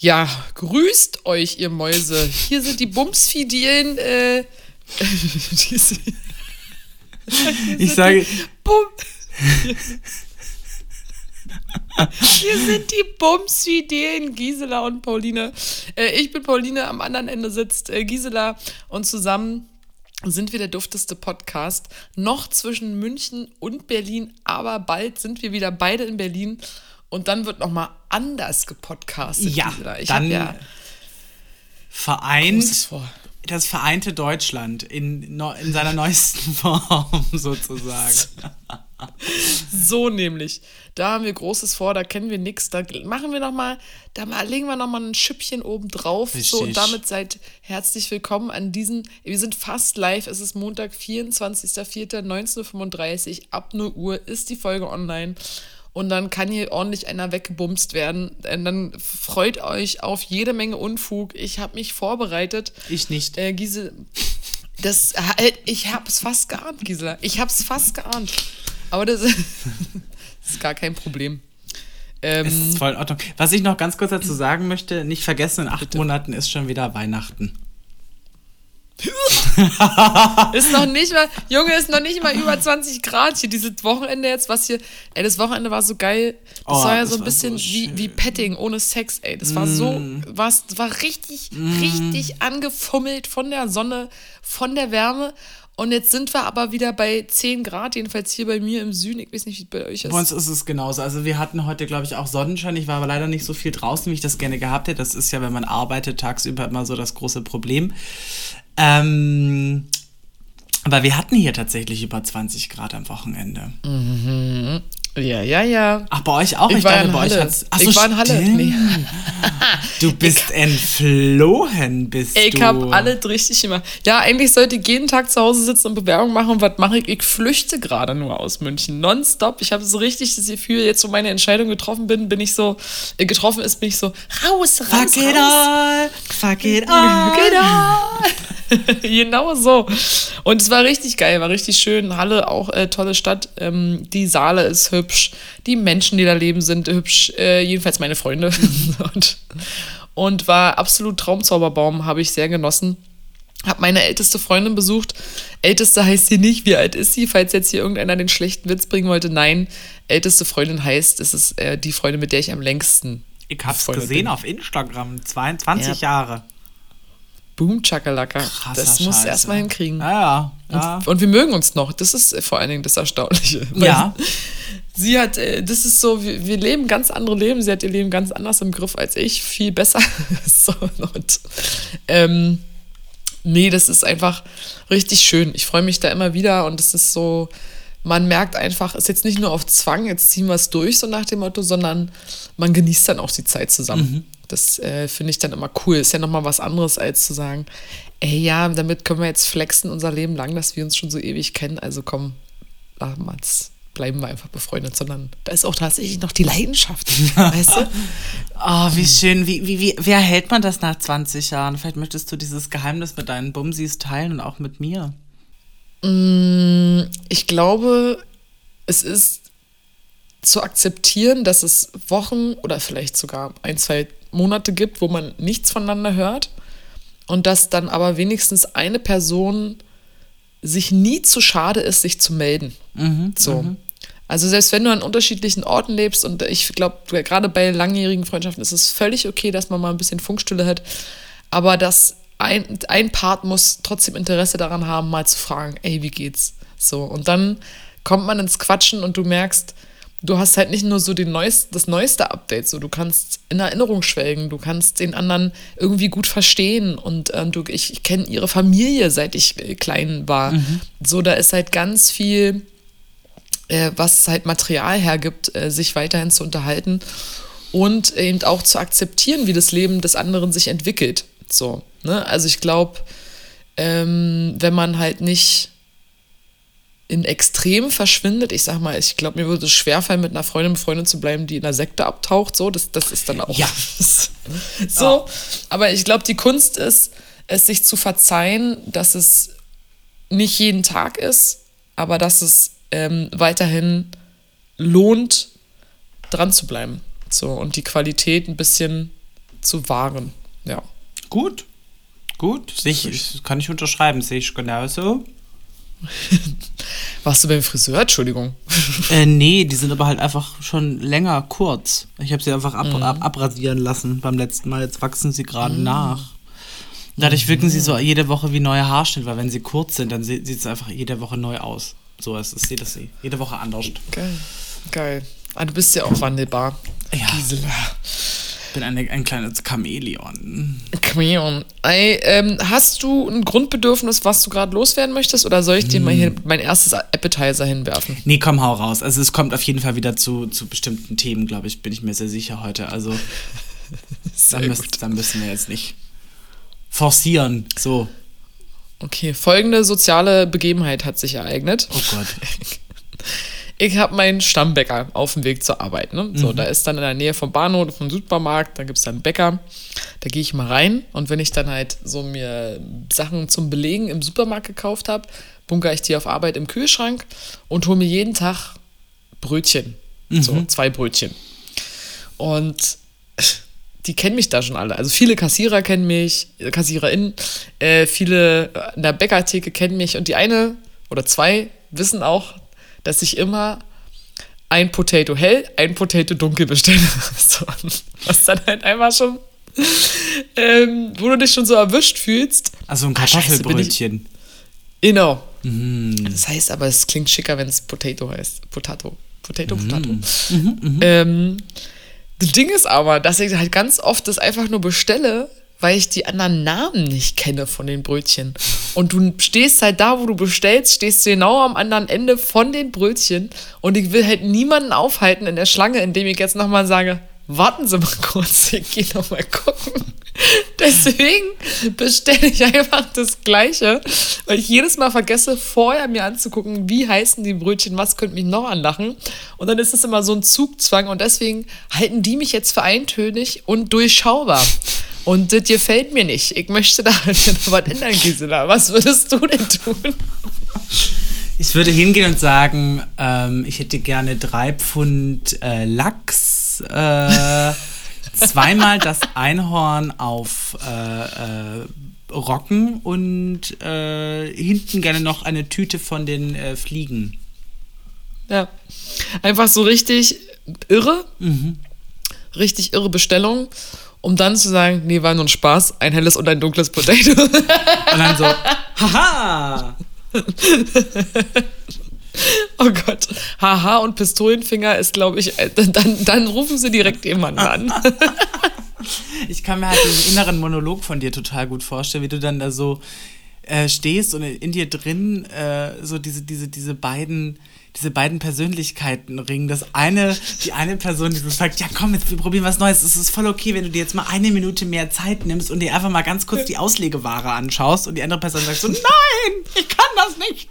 Ja, grüßt euch, ihr Mäuse. Hier sind die Bumsfidilen. Äh, ich sage. Bum Hier sind die Bumsfidilen, Gisela und Pauline. Äh, ich bin Pauline, am anderen Ende sitzt äh, Gisela und zusammen sind wir der dufteste Podcast. Noch zwischen München und Berlin, aber bald sind wir wieder beide in Berlin und dann wird nochmal anders gepodcastet. Ja, ich dann ja vereint das vereinte Deutschland in, in seiner neuesten Form sozusagen. so nämlich. Da haben wir Großes vor, da kennen wir nichts. Da machen wir nochmal, da legen wir nochmal ein Schüppchen oben drauf. So, und damit seid herzlich willkommen an diesen. Wir sind fast live. Es ist Montag, 24.04.19.35 Uhr. Ab 0 Uhr ist die Folge online und dann kann hier ordentlich einer weggebumst werden. Und dann freut euch auf jede Menge Unfug. Ich habe mich vorbereitet. Ich nicht. Äh, Gisela, das, äh, ich habe es fast geahnt, Gisela. Ich habe es fast geahnt. Aber das, das, ist gar kein Problem. Ähm, es ist voll in Ordnung. Was ich noch ganz kurz dazu sagen möchte, nicht vergessen, in acht bitte. Monaten ist schon wieder Weihnachten. ist noch nicht mal, Junge, ist noch nicht mal über 20 Grad hier. Dieses Wochenende jetzt, was hier, ey, das Wochenende war so geil. Das oh, war ja so ein bisschen so wie, wie Petting ohne Sex, ey. Das war mm. so, was, war richtig, mm. richtig angefummelt von der Sonne, von der Wärme. Und jetzt sind wir aber wieder bei 10 Grad, jedenfalls hier bei mir im Süden. Ich weiß nicht, wie es bei euch ist. Bei uns ist es genauso. Also wir hatten heute, glaube ich, auch Sonnenschein. Ich war aber leider nicht so viel draußen, wie ich das gerne gehabt hätte. Das ist ja, wenn man arbeitet, tagsüber immer so das große Problem. Ähm, aber wir hatten hier tatsächlich über 20 Grad am Wochenende. Mhm. Ja, ja, ja. Ach, bei euch auch? Ich, ich war dachte, bei euch hat's. Ach so, ich war in Halle. Nee. du bist ich, entflohen, bist ich du. Ich hab alles richtig gemacht. Ja, eigentlich sollte ich jeden Tag zu Hause sitzen und Bewerbung machen. Und was mache ich? Ich flüchte gerade nur aus München. Nonstop. Ich habe so richtig das Gefühl, jetzt wo meine Entscheidung getroffen bin, bin ich so, äh, getroffen ist, bin ich so, raus, raus, Fuck it all. Fuck it all. Fuck it all. genau so. Und es war richtig geil, war richtig schön. Halle auch äh, tolle Stadt. Ähm, die Saale ist hübsch. Die Menschen, die da leben, sind hübsch. Äh, jedenfalls meine Freunde. und, und war absolut Traumzauberbaum, habe ich sehr genossen. Hab meine älteste Freundin besucht. Älteste heißt sie nicht. Wie alt ist sie? Falls jetzt hier irgendeiner den schlechten Witz bringen wollte. Nein, älteste Freundin heißt, es ist äh, die Freundin, mit der ich am längsten. Ich hab's gesehen bin. auf Instagram. 22 ja. Jahre. Boom Chakalaka. Das muss erstmal hinkriegen. Ja, ja. Und, und, wir mögen uns noch. Das ist vor allen Dingen das Erstaunliche. Ja. Sie hat, äh, das ist so, wir, wir, leben ganz andere Leben. Sie hat ihr Leben ganz anders im Griff als ich. Viel besser. so, und, ähm, nee, das ist einfach richtig schön. Ich freue mich da immer wieder und es ist so, man merkt einfach, es ist jetzt nicht nur auf Zwang, jetzt ziehen wir es durch, so nach dem Motto, sondern man genießt dann auch die Zeit zusammen. Mhm. Das äh, finde ich dann immer cool. Ist ja nochmal was anderes, als zu sagen, ey, ja, damit können wir jetzt flexen unser Leben lang, dass wir uns schon so ewig kennen. Also komm, damals bleiben wir einfach befreundet, sondern da ist auch tatsächlich noch die Leidenschaft, weißt du? Oh, wie schön. Wie, wie, wie, wie erhält man das nach 20 Jahren? Vielleicht möchtest du dieses Geheimnis mit deinen Bumsis teilen und auch mit mir. Mm, ich glaube, es ist zu akzeptieren, dass es Wochen oder vielleicht sogar ein, zwei Monate gibt, wo man nichts voneinander hört und dass dann aber wenigstens eine Person sich nie zu schade ist, sich zu melden. Mhm, so. Mhm. Also selbst wenn du an unterschiedlichen Orten lebst und ich glaube, gerade bei langjährigen Freundschaften ist es völlig okay, dass man mal ein bisschen Funkstille hat, aber dass ein, ein Part muss trotzdem Interesse daran haben, mal zu fragen, ey, wie geht's? So, und dann kommt man ins Quatschen und du merkst, du hast halt nicht nur so den neuest, das neueste Update, so du kannst in Erinnerung schwelgen, du kannst den anderen irgendwie gut verstehen und äh, du, ich, ich kenne ihre Familie, seit ich äh, klein war. Mhm. So, da ist halt ganz viel, äh, was halt Material hergibt, äh, sich weiterhin zu unterhalten und eben auch zu akzeptieren, wie das Leben des anderen sich entwickelt. So, ne? Also ich glaube, ähm, wenn man halt nicht in Extrem verschwindet. Ich sag mal, ich glaube, mir würde es schwerfallen, mit einer Freundin befreundet zu bleiben, die in einer Sekte abtaucht. So, das, das ist dann auch. Ja. so. Ja. Aber ich glaube, die Kunst ist, es sich zu verzeihen, dass es nicht jeden Tag ist, aber dass es ähm, weiterhin lohnt, dran zu bleiben. So, und die Qualität ein bisschen zu wahren. Ja. Gut. Gut. Sehe ich, kann ich unterschreiben. Sehe ich genauso. Warst du beim Friseur? Entschuldigung. Äh, nee, die sind aber halt einfach schon länger kurz. Ich habe sie einfach ab, ab, abrasieren lassen beim letzten Mal. Jetzt wachsen sie gerade nach. Dadurch wirken sie so jede Woche wie neue Haarschnitt, weil wenn sie kurz sind, dann sieht es einfach jede Woche neu aus. So ist es, sieht das jede Woche anders. Geil. Geil. Ah, du bist ja auch wandelbar. Ja. Gisela. Ich bin eine, ein kleines Chamäleon. Chameleon. Ey, ähm, hast du ein Grundbedürfnis, was du gerade loswerden möchtest? Oder soll ich dir mal hier mein erstes Appetizer hinwerfen? Nee, komm, hau raus. Also es kommt auf jeden Fall wieder zu, zu bestimmten Themen, glaube ich, bin ich mir sehr sicher heute. Also dann, müssen, gut. dann müssen wir jetzt nicht forcieren. So. Okay, folgende soziale Begebenheit hat sich ereignet. Oh Gott. Ich habe meinen Stammbäcker auf dem Weg zur Arbeit. Ne? So, da ist dann in der Nähe vom Bahnhof, vom Supermarkt, da gibt es dann einen Bäcker. Da gehe ich mal rein und wenn ich dann halt so mir Sachen zum Belegen im Supermarkt gekauft habe, bunkere ich die auf Arbeit im Kühlschrank und hole mir jeden Tag Brötchen. So, zwei Brötchen. Und die kennen mich da schon alle. Also viele Kassierer kennen mich, KassiererInnen, äh, viele in der Bäckertheke kennen mich und die eine oder zwei wissen auch, dass ich immer ein Potato hell, ein Potato dunkel bestelle. So, was dann halt einfach schon, ähm, wo du dich schon so erwischt fühlst. Also ein Ah, Kartoffelbrötchen. Genau. Mm. Das heißt aber, es klingt schicker, wenn es Potato heißt. Potato. Potato, Mm. Potato. Mhm, Ähm, das Ding ist aber, dass ich halt ganz oft das einfach nur bestelle, weil ich die anderen Namen nicht kenne von den Brötchen. Und du stehst halt da, wo du bestellst, stehst du genau am anderen Ende von den Brötchen. Und ich will halt niemanden aufhalten in der Schlange, indem ich jetzt nochmal sage, warten Sie mal kurz, ich gehe nochmal gucken. Deswegen bestelle ich einfach das Gleiche, weil ich jedes Mal vergesse, vorher mir anzugucken, wie heißen die Brötchen, was könnte mich noch anlachen. Und dann ist es immer so ein Zugzwang und deswegen halten die mich jetzt für eintönig und durchschaubar. Und das gefällt mir nicht. Ich möchte da halt was ändern, Gisela. Was würdest du denn tun? Ich würde hingehen und sagen, ähm, ich hätte gerne drei Pfund äh, Lachs, äh, zweimal das Einhorn auf äh, äh, Rocken und äh, hinten gerne noch eine Tüte von den äh, Fliegen. Ja. Einfach so richtig irre. Richtig irre Bestellung. Um dann zu sagen, nee, war nur ein Spaß, ein helles und ein dunkles Potato. Und dann so, haha! Oh Gott. Haha und Pistolenfinger ist, glaube ich, äh, dann, dann rufen sie direkt jemanden an. Ich kann mir halt den inneren Monolog von dir total gut vorstellen, wie du dann da so äh, stehst und in dir drin äh, so diese, diese, diese beiden diese beiden Persönlichkeiten ringen. Das eine, die eine Person, die so sagt, ja komm, jetzt wir probieren was Neues. Es ist voll okay, wenn du dir jetzt mal eine Minute mehr Zeit nimmst und dir einfach mal ganz kurz die Auslegeware anschaust und die andere Person sagt so, nein, ich kann das nicht.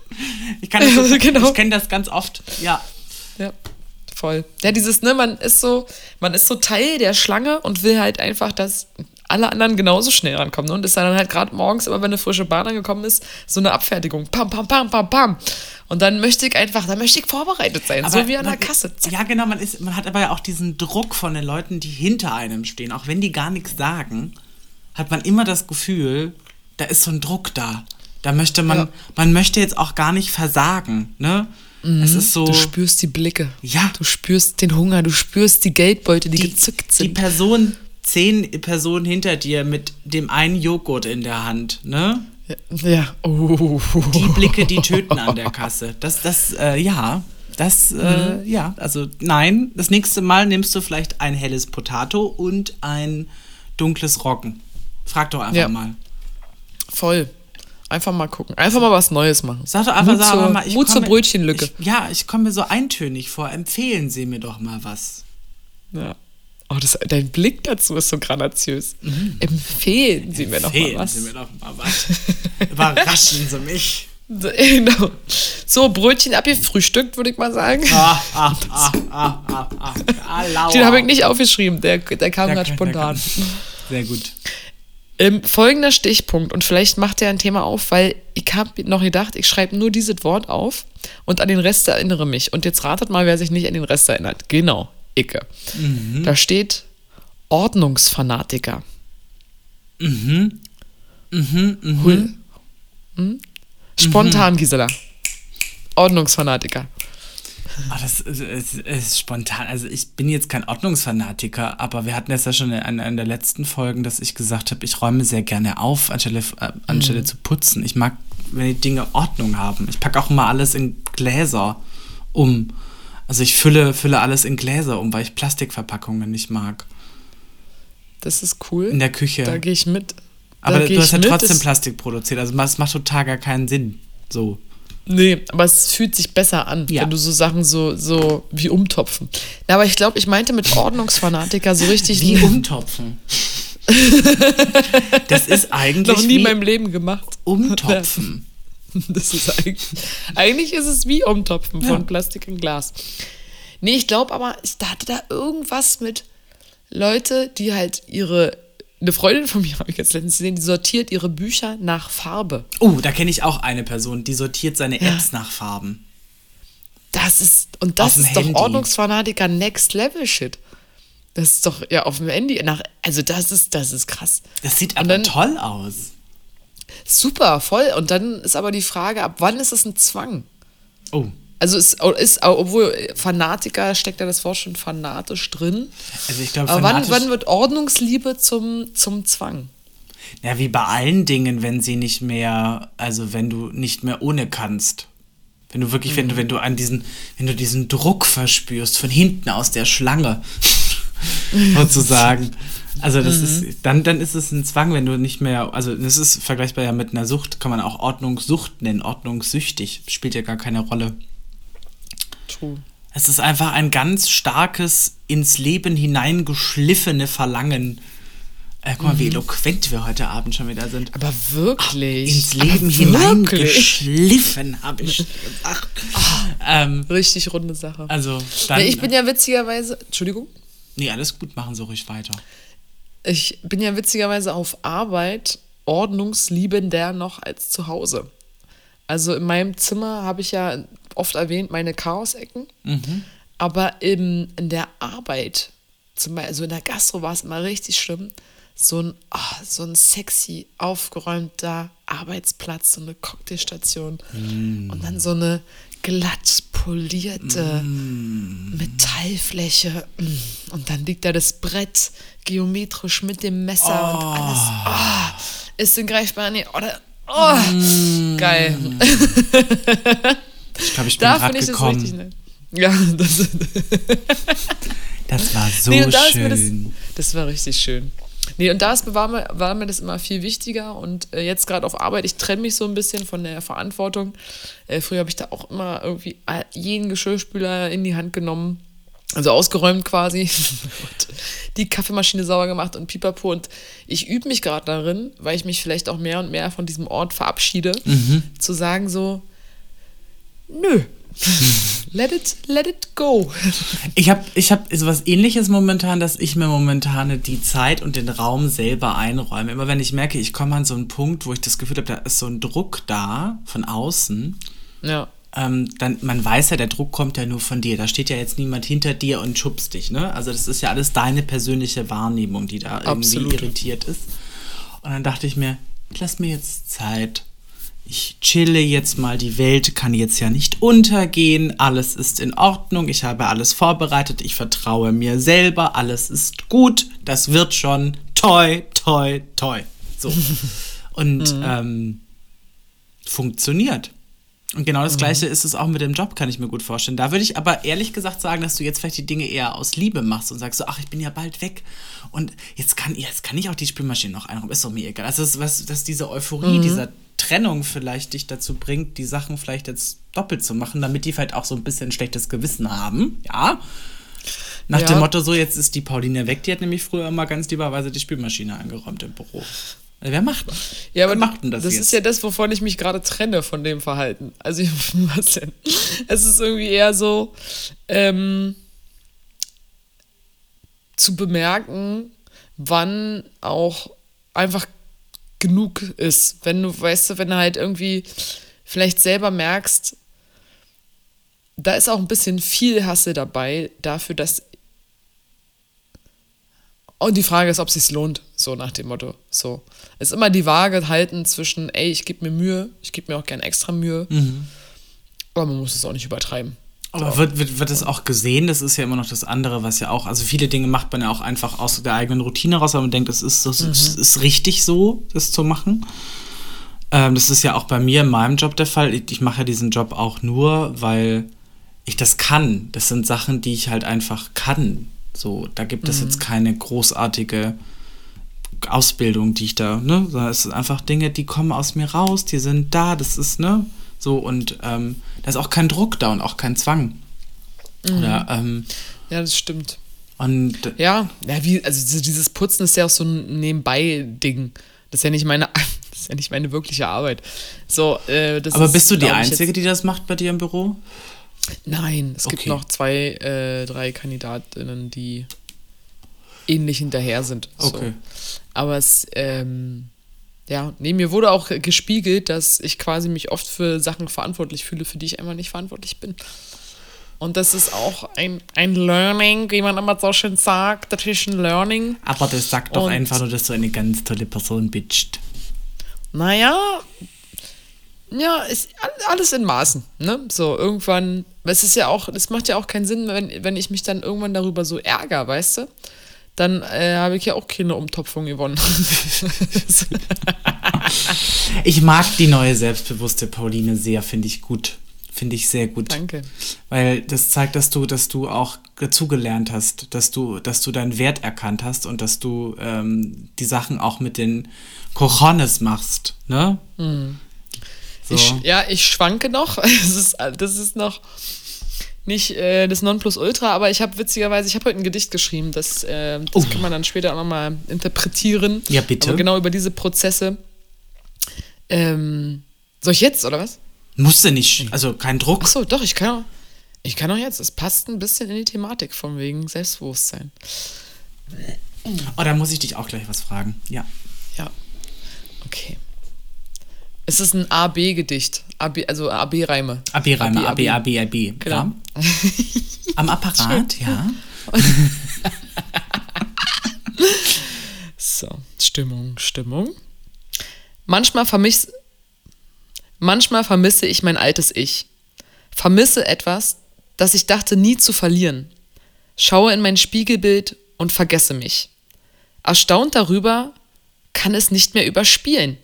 Ich kann das, so, Genau. ich kenne das ganz oft. Ja. Ja, voll. Ja, dieses, ne, man ist so, man ist so Teil der Schlange und will halt einfach, dass alle anderen genauso schnell rankommen. Ne? Und ist dann halt gerade morgens, immer wenn eine frische Bahn angekommen ist, so eine Abfertigung. Pam, pam, pam, pam, pam. Und dann möchte ich einfach, dann möchte ich vorbereitet sein, so wie an der Kasse. Zack. Ja, genau, man, ist, man hat aber ja auch diesen Druck von den Leuten, die hinter einem stehen. Auch wenn die gar nichts sagen, hat man immer das Gefühl, da ist so ein Druck da. Da möchte man, Ja. man möchte jetzt auch gar nicht versagen, ne? Es ist so. Du spürst die Blicke. Ja. Du spürst den Hunger, du spürst die Geldbeute, die, die, gezückt die sind. Person, zehn Personen hinter dir mit dem einen Joghurt in der Hand, ne? ja. Oh. Die Blicke, die töten an der Kasse. Das, das, äh, ja. Das, äh, ja, also nein. Das nächste Mal nimmst du vielleicht ein helles Potato und ein dunkles Roggen. Frag doch einfach Ja. mal. Voll. Einfach mal gucken. Einfach mal was Neues machen. Sag doch einfach Mut sag zur, mal, ich Mut zur Brötchenlücke. Ich, ja, ich komme mir so eintönig vor. Empfehlen Sie mir doch mal was. Ja. Oh, das, dein Blick dazu ist so granatiös. Empfehlen Sie mir doch mal Mhm. Empfehlen was. Sie mir doch mal was. Überraschen Sie mich. Genau. So, Brötchen abgefrühstückt, würde ich mal sagen. Ah, ah, ah, ah, ah, ah. ah. Den habe ich nicht aufgeschrieben, der, der kam gerade spontan. kann. Sehr gut. Ähm, folgender Stichpunkt, und vielleicht macht er ein Thema auf, weil ich habe noch gedacht, ich schreibe nur dieses Wort auf und an den Rest erinnere mich. Und jetzt ratet mal, wer sich nicht an den Rest erinnert. Genau, Icke. Da steht Ordnungsfanatiker. Mhm. Mhm, mhm. Hui. Hm? Spontan, Gisela. Ordnungsfanatiker. Oh, das ist, ist, ist spontan. Also ich bin jetzt kein Ordnungsfanatiker, aber wir hatten es ja schon in einer der letzten Folgen, dass ich gesagt habe, ich räume sehr gerne auf, anstelle, äh, anstelle zu putzen. Ich mag, wenn die Dinge Ordnung haben. Ich packe auch immer alles in Gläser um. Also ich fülle, fülle alles in Gläser um, weil ich Plastikverpackungen nicht mag. Das ist cool. In der Küche. Da gehe ich mit. aber da geh du hast ja mit. trotzdem Plastik produziert. Also das macht total gar keinen Sinn. So. Nee, aber es fühlt sich besser an, Ja. wenn du so Sachen so, so wie umtopfen. Na, aber ich glaube, ich meinte mit Ordnungsfanatiker so richtig Wie umtopfen. das ist eigentlich noch nie in meinem Leben gemacht. umtopfen. Das ist eigentlich, eigentlich ist es wie Umtopfen Ja. von Plastik in Glas. Nee, ich glaube aber, ich da hatte da irgendwas mit Leute, die halt ihre, eine Freundin von mir habe ich jetzt letztens gesehen, die sortiert ihre Bücher nach Farbe. Oh, da kenne ich auch eine Person, die sortiert seine Apps nach Farben. Das ist, und das ist doch Handy. Ordnungsfanatiker Next Level Shit. Das ist doch, ja, auf dem Handy, nach, also das ist, das ist krass. Das sieht aber dann- toll aus. Super, voll. Und dann ist aber die Frage, ab wann ist es ein Zwang? Oh. Also ist, ist obwohl Fanatiker steckt ja das Wort schon fanatisch drin. Also ich glaube, Aber wann, wann wird Ordnungsliebe zum, zum Zwang? Ja, wie bei allen Dingen, wenn sie nicht mehr, also wenn du nicht mehr ohne kannst. Wenn du wirklich, wenn du, wenn du an diesen, wenn du diesen Druck verspürst von hinten aus der Schlange, sozusagen. Also das ist, dann, dann ist es ein Zwang, wenn du nicht mehr, also das ist vergleichbar ja mit einer Sucht, kann man auch Ordnungssucht nennen, ordnungssüchtig, spielt ja gar keine Rolle. True. Es ist einfach ein ganz starkes, ins Leben hineingeschliffene Verlangen. Äh, guck mal, wie eloquent wir heute Abend schon wieder sind. Aber wirklich. Ins Leben hineingeschliffen, habe ich gesagt. Ähm, Richtig runde Sache. also, dann. nee, ich bin ja witzigerweise, Entschuldigung, nee, alles gut, machen Sie ruhig weiter. Ich bin ja witzigerweise auf Arbeit ordnungsliebender noch als zu Hause. Also in meinem Zimmer habe ich ja oft erwähnt meine Chaosecken, aber im, in der Arbeit, zum Beispiel, also in der Gastro war es immer richtig schlimm, so ein, ah, so ein sexy, aufgeräumter Arbeitsplatz, so eine Cocktailstation. Und dann so eine glatt polierte Metallfläche mm. und dann liegt da das Brett geometrisch mit dem Messer und alles. Ah, ist in greifbar. Nee, oder, oh, geil. Ich glaube, ich bin Da gerade finde ich das gekommen. richtig nett. Ja, das, Das war so nee, da mir das, schön. das war richtig schön. Nee, und da ist, war, mir, war mir das immer viel wichtiger. Und äh, jetzt gerade auf Arbeit, ich trenne mich so ein bisschen von der Verantwortung. Äh, früher habe ich da auch immer irgendwie jeden Geschirrspüler in die Hand genommen. Also ausgeräumt quasi. und die Kaffeemaschine sauber gemacht und pipapo. Und ich übe mich gerade darin, weil ich mich vielleicht auch mehr und mehr von diesem Ort verabschiede, zu sagen so, nö. Let it, let it go. Ich habe ich hab sowas ähnliches momentan, dass ich mir momentan die Zeit und den Raum selber einräume. Immer wenn ich merke, ich komme an so einen Punkt, wo ich das Gefühl habe, da ist so ein Druck da von außen, Ja. ähm, dann, man weiß ja, der Druck kommt ja nur von dir. Da steht ja jetzt niemand hinter dir und schubst dich, ne? Also das ist ja alles deine persönliche Wahrnehmung, die da irgendwie Absolut. irritiert ist. Und dann dachte ich mir, ich lass mir jetzt Zeit. Ich chille jetzt mal, die Welt kann jetzt ja nicht untergehen, alles ist in Ordnung, ich habe alles vorbereitet, ich vertraue mir selber, alles ist gut, das wird schon, toi, toi, toi. So. Und ähm, funktioniert. Und genau das Gleiche ist es auch mit dem Job, kann ich mir gut vorstellen. Da würde ich aber ehrlich gesagt sagen, dass du jetzt vielleicht die Dinge eher aus Liebe machst und sagst so, ach, ich bin ja bald weg und jetzt kann, jetzt kann ich auch die Spülmaschine noch einräumen, ist doch mir egal. Also, das, was, dass diese Euphorie, dieser Trennung vielleicht dich dazu bringt, die Sachen vielleicht jetzt doppelt zu machen, damit die vielleicht auch so ein bisschen schlechtes Gewissen haben, ja. Nach Ja. dem Motto, so jetzt ist die Pauline weg, die hat nämlich früher immer ganz lieberweise die Spülmaschine eingeräumt im Büro. Also, Wer macht Ja, aber Wer macht denn das, das jetzt? ist ja das, wovon ich mich gerade trenne von dem Verhalten. Also, was denn? Es ist irgendwie eher so, ähm, zu bemerken, wann auch einfach genug ist. Wenn du, weißt du, wenn du halt irgendwie vielleicht selber merkst, da ist auch ein bisschen viel Hasse dabei, dafür, dass Und die Frage ist, ob es sich lohnt, so nach dem Motto. So. Es ist immer die Waage halten zwischen, ey, ich gebe mir Mühe, ich gebe mir auch gern extra Mühe. Aber man muss es auch nicht übertreiben. Aber wird, wird, wird das auch gesehen? Das ist ja immer noch das andere, was ja auch, also viele Dinge macht man ja auch einfach aus der eigenen Routine raus, aber man denkt, das ist, das ist, ist richtig so, das zu machen. Ähm, das ist ja auch bei mir in meinem Job der Fall. Ich, ich mache ja diesen Job auch nur, weil ich das kann. Das sind Sachen, die ich halt einfach kann. So, da gibt es jetzt keine großartige Ausbildung, die ich da, ne, sondern es sind einfach Dinge, die kommen aus mir raus, die sind da, das ist, ne, so und ähm, da ist auch kein Druck da und auch kein Zwang. Oder, ähm, Ja, das stimmt. und Ja, ja wie, also diese- dieses Putzen ist ja auch so ein Nebenbei-Ding. Das ist ja nicht meine, das ist ja nicht meine wirkliche Arbeit. So, äh, aber ist, bist du die Einzige, die das macht bei dir im Büro? nein, es gibt Okay. noch zwei, äh, drei Kandidatinnen, die ähnlich hinterher sind. So. Okay. Aber es, ähm, ja, nee, mir wurde auch gespiegelt, dass ich quasi mich oft für Sachen verantwortlich fühle, für die ich einfach nicht verantwortlich bin. Und das ist auch ein, ein Learning, wie man immer so schön sagt. Das ist ein Learning. Aber das sagt doch Und- einfach nur, dass du eine ganz tolle Person bist. Naja, ja, ist all- alles in Maßen, ne? So, irgendwann, es ist ja auch, es macht ja auch keinen Sinn, wenn, wenn ich mich dann irgendwann darüber so ärgere, weißt du? Dann äh, habe ich ja auch keine Umtopfung gewonnen. Ich mag die neue selbstbewusste Pauline sehr, finde ich gut. Finde ich sehr gut. Danke. Weil das zeigt, dass du, dass du auch dazugelernt hast, dass du, dass du deinen Wert erkannt hast und dass du ähm, die Sachen auch mit den Cojones machst, ne? So. Hm. Ich, ja, ich schwanke noch. Das ist, das ist noch nicht äh, das Nonplusultra, aber ich habe witzigerweise, ich habe heute ein Gedicht geschrieben, das, äh, das Oh. kann man dann später auch nochmal interpretieren. Ja, bitte. Aber genau über diese Prozesse. Ähm, soll ich jetzt, oder was? Musste nicht, also kein Druck. Achso, doch, ich kann auch. Ich kann auch jetzt. Es passt ein bisschen in die Thematik von wegen Selbstbewusstsein. Oh, da muss ich dich auch gleich was fragen. Ja. Ja. Okay. Es ist ein AB-Gedicht. AB, also AB-Reime. AB-Reime, AB, AB. AB. Genau. Ja. Am Apparat, ja. So, Stimmung, Stimmung. Manchmal vermiss, manchmal vermisse ich mein altes Ich. Vermisse etwas, das ich dachte nie zu verlieren. Schaue in mein Spiegelbild und vergesse mich. Erstaunt darüber, kann es nicht mehr überspielen.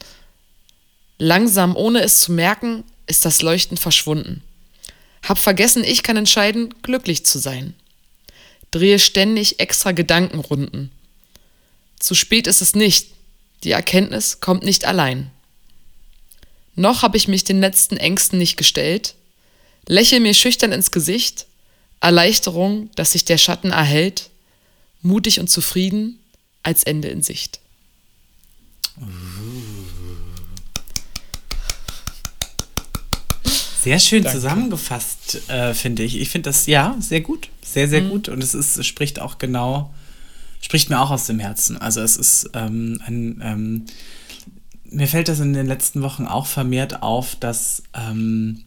Langsam, ohne es zu merken, ist das Leuchten verschwunden. Hab vergessen, ich kann entscheiden, glücklich zu sein. Drehe ständig extra Gedankenrunden. Zu spät ist es nicht. Die Erkenntnis kommt nicht allein. Noch habe ich mich den letzten Ängsten nicht gestellt. Lächel mir schüchtern ins Gesicht. Erleichterung, dass sich der Schatten erhält. Mutig und zufrieden, als Ende in Sicht. Sehr schön Danke. zusammengefasst, äh, finde ich. Ich finde das, ja, sehr gut. Sehr, Mhm. sehr gut. Und es ist, es spricht auch genau, spricht mir auch aus dem Herzen. Also es ist ähm, ein, ähm, mir fällt das in den letzten Wochen auch vermehrt auf, dass, ähm,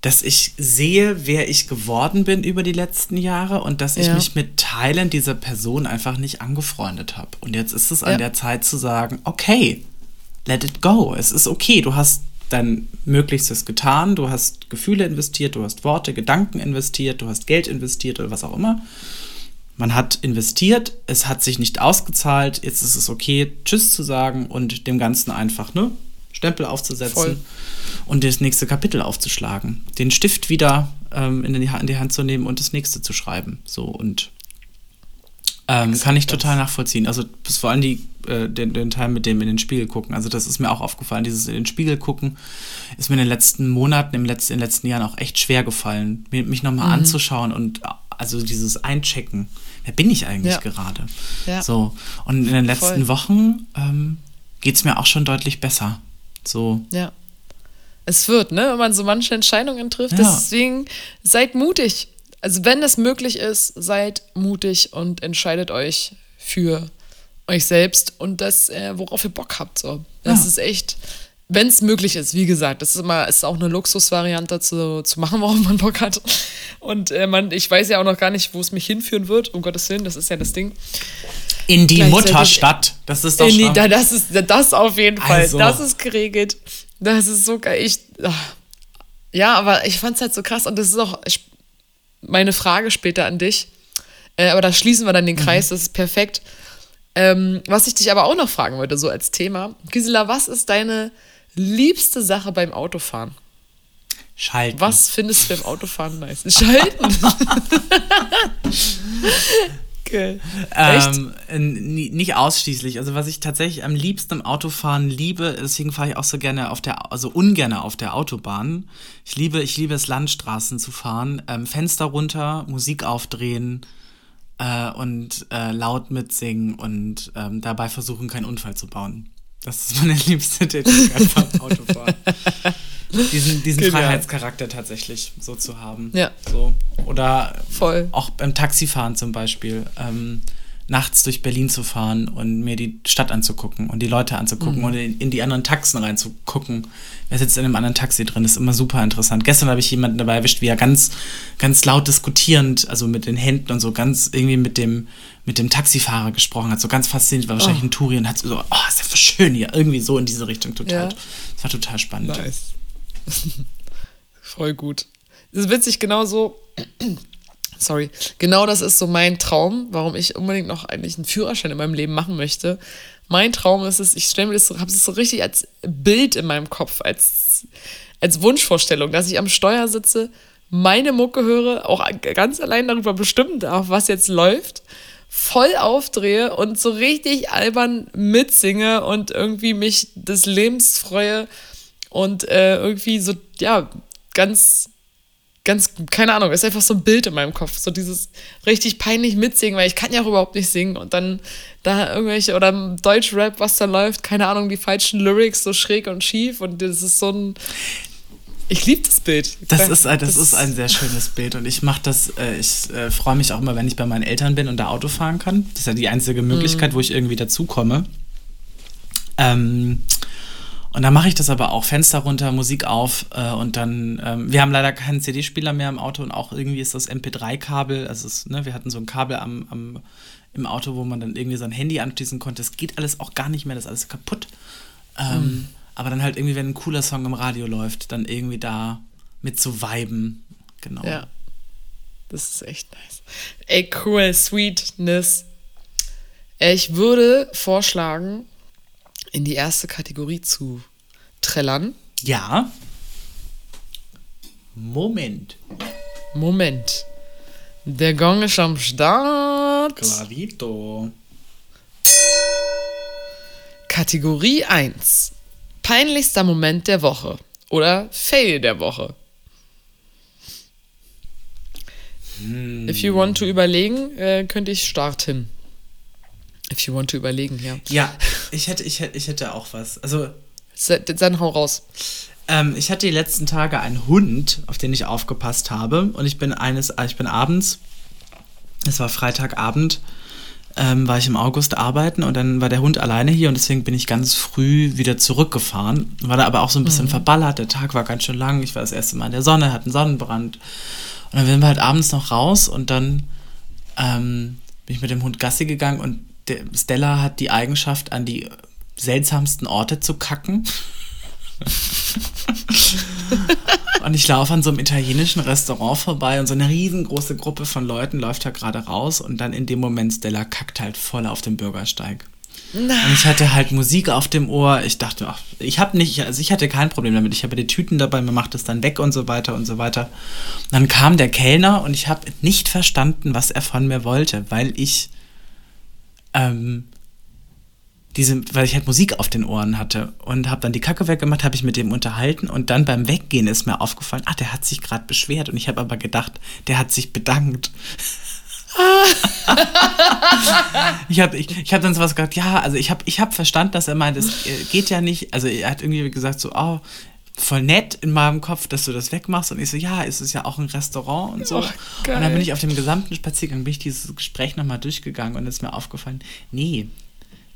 dass ich sehe, wer ich geworden bin über die letzten Jahre und dass ich Ja. mich mit Teilen dieser Person einfach nicht angefreundet habe. Und jetzt ist es an Ja. der Zeit zu sagen, okay, let it go. Es ist okay. Du hast dein Möglichstes getan. Du hast Gefühle investiert, du hast Worte, Gedanken investiert, du hast Geld investiert oder was auch immer. Man hat investiert, es hat sich nicht ausgezahlt. Jetzt ist es okay, Tschüss zu sagen und dem Ganzen einfach ne Stempel aufzusetzen Voll. und das nächste Kapitel aufzuschlagen. Den Stift wieder ähm, in, die, in die Hand zu nehmen und das nächste zu schreiben. So und ähm, kann ich total nachvollziehen. Also bis vor allem die, äh, den, den Teil mit dem in den Spiegel gucken. Also das ist mir auch aufgefallen. Dieses in den Spiegel gucken ist mir in den letzten Monaten, im letzten, in den letzten Jahren auch echt schwer gefallen, mir, mich nochmal Mhm. anzuschauen und also dieses Einchecken. Wer bin ich eigentlich Ja. gerade? Ja. So. Und in den letzten Voll. Wochen ähm, geht es mir auch schon deutlich besser. So. Ja. Es wird, ne, wenn man so manche Entscheidungen trifft. Ja. Deswegen seid mutig. Also, wenn es möglich ist, seid mutig und entscheidet euch für euch selbst und das, äh, worauf ihr Bock habt. So. Das Ja. ist echt wenn es möglich ist, wie gesagt, das ist immer ist auch eine Luxusvariante zu, zu machen, worauf man Bock hat. Und äh, man, ich weiß ja auch noch gar nicht, wo es mich hinführen wird, um Gottes Willen, das ist ja das Ding. In die Mutterstadt, das ist doch in die, schon. da, das ist das auf jeden Fall, Also. das ist geregelt. Das ist so geil. Ich, ach. ja, aber ich fand es halt so krass und das ist auch ich, meine Frage später an dich. Äh, aber da schließen wir dann den Kreis, das ist perfekt. Ähm, was ich dich aber auch noch fragen würde, so als Thema. Gisela, was ist deine liebste Sache beim Autofahren? Schalten. Was findest du beim Autofahren nice? Schalten. Geil. Ähm, nicht ausschließlich. Also was ich tatsächlich am liebsten im Autofahren liebe, deswegen fahre ich auch so gerne auf der, also ungerne auf der Autobahn. Ich liebe, ich liebe es, Landstraßen zu fahren, ähm, Fenster runter, Musik aufdrehen äh, und äh, laut mitsingen und ähm, dabei versuchen, keinen Unfall zu bauen. Das ist meine liebste Tätigkeit beim Autofahren. Diesen, diesen Genial. Freiheitscharakter tatsächlich so zu haben. Ja. So. Oder Voll. auch beim Taxifahren zum Beispiel, ähm, nachts durch Berlin zu fahren und mir die Stadt anzugucken und die Leute anzugucken Mhm. und in, in die anderen Taxen reinzugucken. Wer sitzt in einem anderen Taxi drin? ist immer super interessant. Gestern habe ich jemanden dabei erwischt, wie er ganz, ganz laut diskutierend, also mit den Händen und so ganz irgendwie mit dem, mit dem Taxifahrer gesprochen hat. So ganz fasziniert, war wahrscheinlich Oh. in Touri und hat so, oh, ist ja voll schön hier. Irgendwie so in diese Richtung total. Ja. Das war total spannend. Nice. Voll gut. Das ist witzig, genau so. Sorry. Genau das ist so mein Traum, warum ich unbedingt noch eigentlich einen Führerschein in meinem Leben machen möchte. Mein Traum ist es, ich stelle mir das so, habe es so richtig als Bild in meinem Kopf, als, als Wunschvorstellung, dass ich am Steuer sitze, meine Mucke höre, auch ganz allein darüber bestimmen darf, was jetzt läuft, voll aufdrehe und so richtig albern mitsinge und irgendwie mich des Lebens freue und äh, irgendwie so, ja, ganz, ganz, keine Ahnung, ist einfach so ein Bild in meinem Kopf, so dieses richtig peinlich mitsingen, weil ich kann ja auch überhaupt nicht singen und dann da irgendwelche, oder Deutschrap, was da läuft, keine Ahnung, die falschen Lyrics so schräg und schief und das ist so ein, ich liebe das Bild. Das ist, ein, das, ist ein sehr schönes Bild und ich mache das, äh, ich äh, freue mich auch immer, wenn ich bei meinen Eltern bin und da Auto fahren kann. Das ist ja die einzige Möglichkeit, wo ich irgendwie dazukomme. Ähm, und dann mache ich das aber auch, Fenster runter, Musik auf äh, und dann, ähm, wir haben leider keinen CD-Spieler mehr im Auto und auch irgendwie ist das MP3-Kabel, also es, ne, wir hatten so ein Kabel am, am, im Auto, wo man dann irgendwie sein Handy anschließen konnte. Das geht alles auch gar nicht mehr, das ist alles kaputt. Ähm, Aber dann halt irgendwie, wenn ein cooler Song im Radio läuft, dann irgendwie da mit zu viben. Genau. Ja. Das ist echt nice. Ey, cool, Sweetness. Äh, Ich würde vorschlagen, in die erste Kategorie zu trällern. Ja. Moment. Moment. Der Gong ist am Start. Clarito. Kategorie 1. Peinlichster Moment der Woche. Oder Fail der Woche. If you want to überlegen, äh, könnte ich starten. If you want to überlegen, ja. Ja, ich hätte, ich, hätte, ich hätte auch was. Also, Dann hau raus. ähm, ich hatte die letzten Tage einen Hund, auf den ich aufgepasst habe. Und ich bin eines, äh, ich bin abends, es war Freitagabend, ähm, war ich im August arbeiten und dann war der Hund alleine hier und deswegen bin ich ganz früh wieder zurückgefahren. War da aber auch so ein bisschen verballert, der Tag war ganz schön lang. Ich war das erste Mal in der Sonne, hatte einen Sonnenbrand. Und dann sind wir halt abends noch raus und dann ähm, bin ich mit dem Hund Gassi gegangen und Stella hat die Eigenschaft, an die seltsamsten Orte zu kacken. und ich laufe an so einem italienischen Restaurant vorbei und so eine riesengroße Gruppe von Leuten läuft da gerade raus und dann in dem Moment Stella kackt halt voll auf dem Bürgersteig. Und ich hatte halt Musik auf dem Ohr. Ich dachte, ach, ich habe nicht, also ich hatte kein Problem damit. Ich habe die Tüten dabei, man macht es dann weg und so weiter und so weiter. Und dann kam der Kellner und ich habe nicht verstanden, was er von mir wollte, weil ich ähm, diese, weil ich halt Musik auf den Ohren hatte und habe dann die Kacke weggemacht, habe ich mit dem unterhalten und dann beim Weggehen ist mir aufgefallen, ah, der hat sich gerade beschwert und ich habe aber gedacht, der hat sich bedankt. ich habe ich, ich hab dann sowas gesagt, ja, also ich habe ich hab verstanden, dass er meint, es äh, geht ja nicht, also er hat irgendwie gesagt so, oh, voll nett in meinem Kopf, dass du das wegmachst und ich so, ja, es ist ja auch ein Restaurant und so. Geil. und dann bin ich auf dem gesamten Spaziergang, bin ich dieses Gespräch nochmal durchgegangen und ist mir aufgefallen, nee,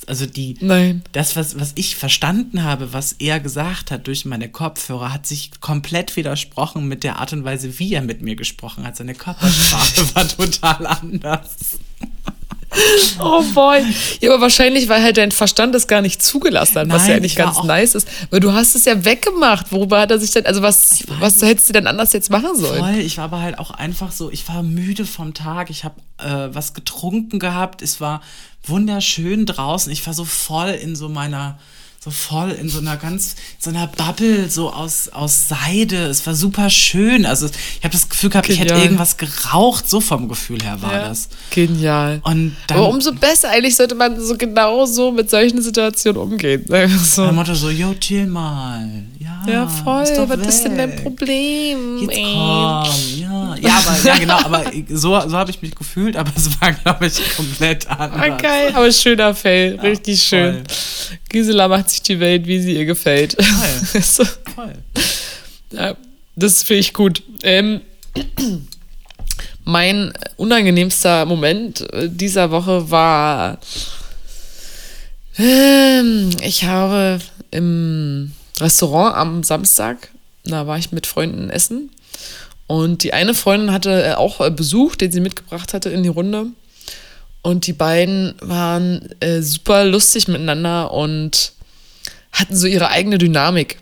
Also die, Nein. das, was, was ich verstanden habe, was er gesagt hat durch meine Kopfhörer, hat sich komplett widersprochen mit der Art und Weise, wie er mit mir gesprochen hat. Seine Körpersprache war total anders. Oh boy. Ja, aber wahrscheinlich, weil halt dein Verstand das gar nicht zugelassen hat, was Nein, ja eigentlich ganz nice ist. Weil du hast es ja weggemacht. Worüber hat er sich denn, also was, was hättest du denn anders jetzt machen sollen? Voll, ich war aber halt auch einfach so, ich war müde vom Tag, ich habe äh, was getrunken gehabt, es war wunderschön draußen, ich war so voll in so meiner, so voll in so einer ganz, so einer Bubble, so aus, aus Seide, es war super schön, also ich habe das Gefühl gehabt, ich hätte Genial. irgendwas geraucht, so vom Gefühl her war Ja. das. Genial. Und dann, aber umso besser, eigentlich sollte man so genau so mit solchen Situationen umgehen. So. mein Motto so, yo, chill mal, ja, Ja, voll. ist Was ist denn dein weg. Problem? Jetzt ey? komm, ja. Ja, aber, ja, genau, aber so, so habe ich mich gefühlt, aber es war, glaube ich, komplett anders. Ah, geil, aber schöner Fail. Richtig schön. Gisela macht sich die Welt, wie sie ihr gefällt. Voll. so, Voll. ja, das finde ich gut. Ähm, mein unangenehmster Moment äh, dieser Woche war, ähm, ich habe im Restaurant am Samstag, da war ich mit Freunden essen und die eine Freundin hatte äh, auch äh, Besuch, den sie mitgebracht hatte in die Runde. Und die beiden waren äh, super lustig miteinander und hatten so ihre eigene Dynamik.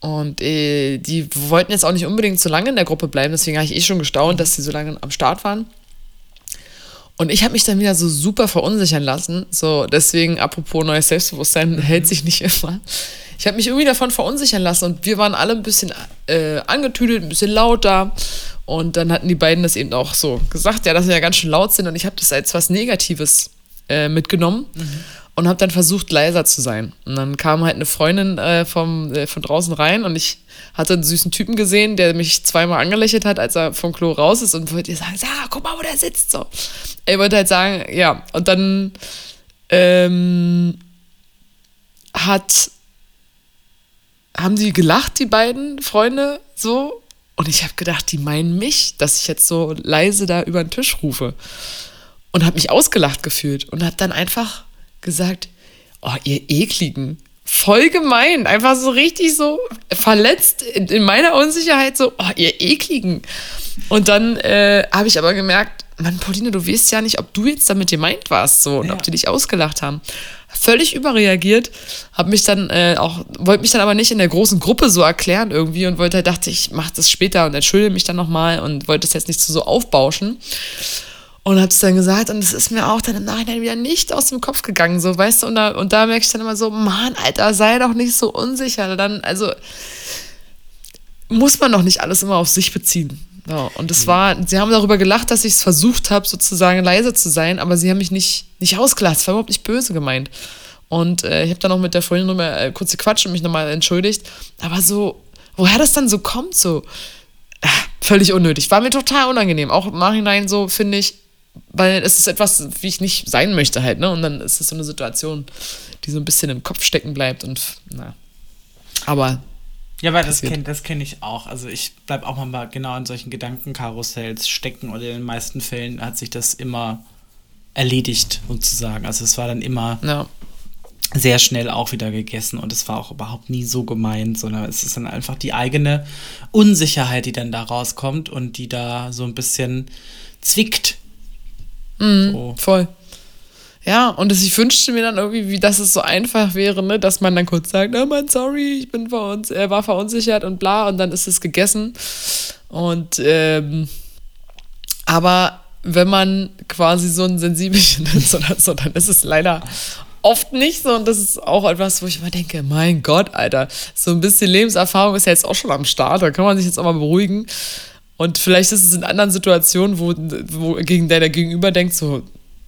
Und äh, die wollten jetzt auch nicht unbedingt so lange in der Gruppe bleiben, deswegen habe ich eh schon gestaunt, dass sie so lange am Start waren. Und ich habe mich dann wieder so super verunsichern lassen. So, deswegen, apropos neues Selbstbewusstsein, hält sich nicht immer. Ich habe mich irgendwie davon verunsichern lassen und wir waren alle ein bisschen äh, angetüdelt, ein bisschen lauter. Und dann hatten die beiden das eben auch so gesagt, ja, dass wir ja ganz schön laut sind. Und ich habe das als was Negatives äh, mitgenommen und habe dann versucht, leiser zu sein. Und dann kam halt eine Freundin äh, vom, äh, von draußen rein und ich hatte einen süßen Typen gesehen, der mich zweimal angelächelt hat, als er vom Klo raus ist und wollte ihr sagen, ja, guck mal, wo der sitzt. So. Er wollte halt sagen, ja. Und dann ähm, hat haben die gelacht, die beiden Freunde, so. Und ich habe gedacht, die meinen mich, dass ich jetzt so leise da über den Tisch rufe. Und habe mich ausgelacht gefühlt und habe dann einfach gesagt, oh, ihr ekligen. Voll gemein, einfach so richtig so verletzt in, in meiner Unsicherheit, so, oh, ihr ekligen. Und dann äh, habe ich aber gemerkt, Mann, Pauline, du weißt ja nicht, ob du jetzt damit gemeint warst, so, und Ja. ob die dich ausgelacht haben. Völlig überreagiert, habe mich dann äh, auch, wollte mich dann aber nicht in der großen Gruppe so erklären irgendwie und wollte, dachte ich, mach das später und entschuldige mich dann nochmal und wollte es jetzt nicht so aufbauschen. Und hab's dann gesagt und es ist mir auch dann im Nachhinein wieder nicht aus dem Kopf gegangen, so, weißt du, und da, und da merke ich dann immer so, Mann, Alter, sei doch nicht so unsicher. Dann, also, muss man doch nicht alles immer auf sich beziehen. Ja, und es war, sie haben darüber gelacht, dass ich es versucht habe, sozusagen leise zu sein, aber sie haben mich nicht, nicht ausgelacht. Es war überhaupt nicht böse gemeint. Und äh, ich habe dann auch mit der Freundin drüber äh, kurz gequatscht und mich nochmal entschuldigt. Aber so, woher das dann so kommt, so ah, völlig unnötig. War mir total unangenehm. Auch im Nachhinein so, finde ich, weil es ist etwas, wie ich nicht sein möchte halt, ne? Und dann ist es so eine Situation, die so ein bisschen im Kopf stecken bleibt und na. Aber Ja, weil das kenne das kenn ich auch. Also ich bleibe auch mal genau in solchen Gedankenkarussells stecken oder in den meisten Fällen hat sich das immer erledigt, sozusagen. Also es war dann immer ja. sehr schnell auch wieder gegessen und es war auch überhaupt nie so gemeint, sondern es ist dann einfach die eigene Unsicherheit, die dann da rauskommt und die da so ein bisschen zwickt. So. Voll. Ja, und ich wünschte mir dann irgendwie, wie, dass es so einfach wäre, ne, dass man dann kurz sagt, oh Mann, sorry, ich bin verunz er war verunsichert und bla, und dann ist es gegessen. Und ähm, aber wenn man quasi so ein Sensibelchen ist oder so, dann ist es leider oft nicht so. Und das ist auch etwas, wo ich immer denke, mein Gott, Alter, so ein bisschen Lebenserfahrung ist ja jetzt auch schon am Start, da kann man sich jetzt auch mal beruhigen. Und vielleicht ist es in anderen Situationen, wo, wo gegen der, der Gegenüber denkt, so,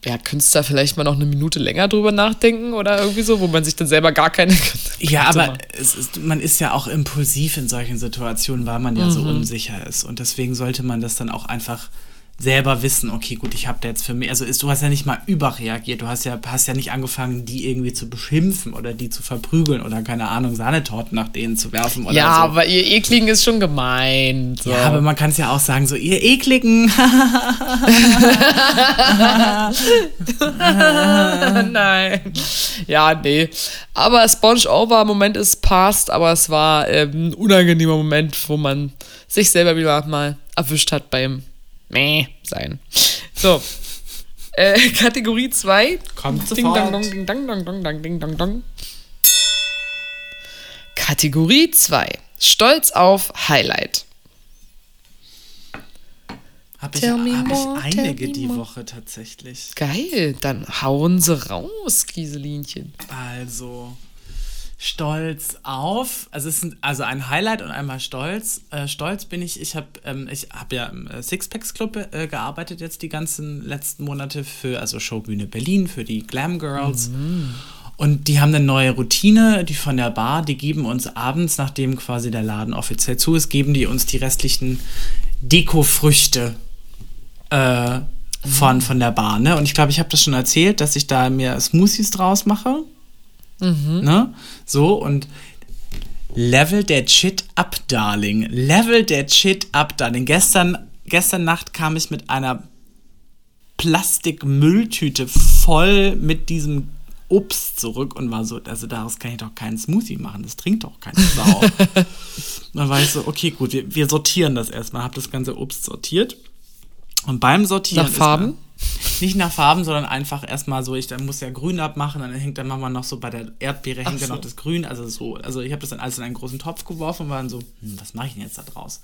ja, könntest du da vielleicht mal noch eine Minute länger drüber nachdenken oder irgendwie so, wo man sich dann selber gar keine. Ja, aber ist, man ist ja auch impulsiv in solchen Situationen, weil man ja so unsicher ist. Und deswegen sollte man das dann auch einfach selber wissen, okay, gut, ich habe da jetzt für mich, also ist, du hast ja nicht mal überreagiert, du hast ja, hast ja nicht angefangen, die irgendwie zu beschimpfen oder die zu verprügeln oder keine Ahnung, Sahnetorten nach denen zu werfen oder ja, so. aber ihr Ekligen ist schon gemein. So. Ja, aber man kann es ja auch sagen, so, ihr Ekligen. Nein. Ja, nee. Aber Sponge-Over-Moment ist past, aber es war ähm, ein unangenehmer Moment, wo man sich selber wieder mal erwischt hat beim Meh sein. So. Äh, Kategorie 2. Kommt Ding dong sofort. dong ding dong dong dong dong ding dong dong. Kategorie 2. Stolz auf Highlight. Habe ich, hab more, ich einige die more. Woche tatsächlich. Geil, dann hauen sie raus, Gieselinchen. Also stolz auf, also es sind also ein Highlight und einmal stolz. Äh, stolz bin ich, ich habe ähm, ich hab ja im äh, Sixpacks Club äh, gearbeitet jetzt die ganzen letzten Monate für also Showbühne Berlin für die Glam Girls. Und die haben eine neue Routine, die von der Bar, die geben uns abends, nachdem quasi der Laden offiziell zu ist, geben die uns die restlichen Dekofrüchte äh, von, von der Bar. Ne? Und ich glaube, ich habe das schon erzählt, dass ich da mir Smoothies draus mache. Ne? So, und Level der Shit up, Darling. Level der Shit up, Darling. Gestern, gestern Nacht kam ich mit einer Plastikmülltüte voll mit diesem Obst zurück und war so, also daraus kann ich doch keinen Smoothie machen, das trinkt doch keine Sau. dann war ich so, okay, gut, wir, wir sortieren das erstmal, habe das ganze Obst sortiert. Und beim Sortieren. Nach Farben? Nicht nach Farben, sondern einfach erstmal so, ich dann muss ja grün abmachen, dann hängt dann manchmal noch so bei der Erdbeere hängt dann so. noch das Grün, also so, also ich habe das dann alles in einen großen Topf geworfen und war dann so, hm, was mache ich denn jetzt da draus?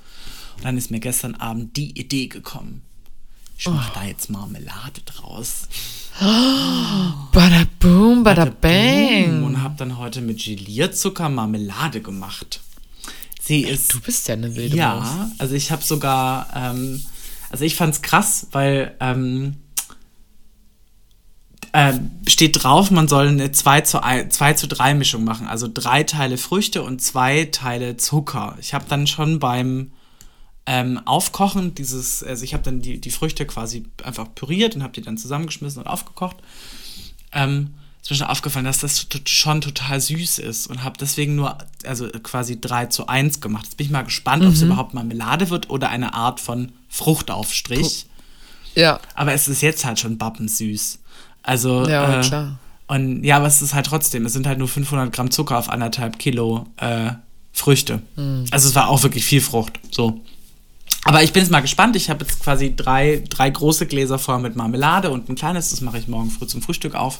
Und dann ist mir gestern Abend die Idee gekommen. Ich mache da jetzt Marmelade draus. Bada boom, bada Boom, bang. Und habe dann heute mit Gelierzucker Marmelade gemacht. Sie ist Du bist ja eine wilde Maus. ja, also ich habe sogar, ähm, also ich fand's krass, weil ähm, ähm, steht drauf, man soll eine 2 zu, 1, 2 zu 3 Mischung machen, also drei Teile Früchte und zwei Teile Zucker. Ich habe dann schon beim ähm, Aufkochen dieses, also ich habe dann die, die Früchte quasi einfach püriert und habe die dann zusammengeschmissen und aufgekocht. Ähm, ist mir schon aufgefallen, dass das schon total süß ist und habe deswegen nur, also quasi 3 zu 1 gemacht. Jetzt bin ich mal gespannt, ob es überhaupt Marmelade wird oder eine Art von Fruchtaufstrich. Ja, Aber es ist jetzt halt schon bappensüß. Also, Ja, äh, klar. Und ja, aber es ist halt trotzdem, es sind halt nur 500 Gramm Zucker auf anderthalb Kilo äh, Früchte. Hm. Also es war auch wirklich viel Frucht. So. Aber ich bin jetzt mal gespannt. Ich habe jetzt quasi drei, drei große Gläser voll mit Marmelade und ein kleines, das mache ich morgen früh zum Frühstück auf.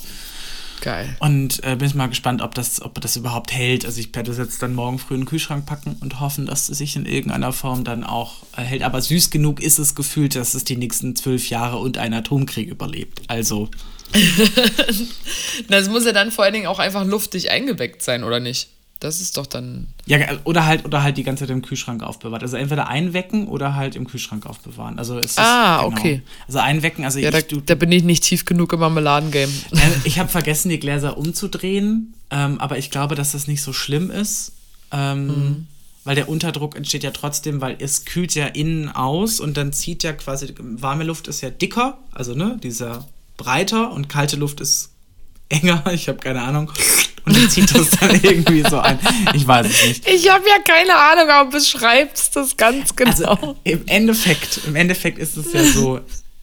geil. Und äh, bin jetzt mal gespannt, ob das, ob das überhaupt hält. Also ich werde das jetzt dann morgen früh in den Kühlschrank packen und hoffen, dass es sich in irgendeiner Form dann auch äh, hält. Aber süß genug ist es gefühlt, dass es die nächsten zwölf Jahre und einen Atomkrieg überlebt. Also Das muss ja dann vor allen Dingen auch einfach luftig eingeweckt sein, oder nicht? Das ist doch dann. Ja, oder halt, oder halt die ganze Zeit im Kühlschrank aufbewahrt. Also entweder einwecken oder halt im Kühlschrank aufbewahren. Also es ist, Ah, okay. Also einwecken, also Ja, da, ich, du, da bin ich nicht tief genug im Marmeladengame. äh, ich habe vergessen, die Gläser umzudrehen, ähm, aber ich glaube, dass das nicht so schlimm ist. Ähm, Mhm. Weil der Unterdruck entsteht ja trotzdem, weil es kühlt ja innen aus und dann zieht ja quasi, warme Luft ist ja dicker, also ne, dieser breiter und kalte Luft ist enger, ich habe keine Ahnung. Und dann zieht das dann irgendwie so ein. Ich weiß es nicht. Ich habe ja keine Ahnung, aber beschreibst das ganz genau. Also im Endeffekt, im Endeffekt ist es ja so,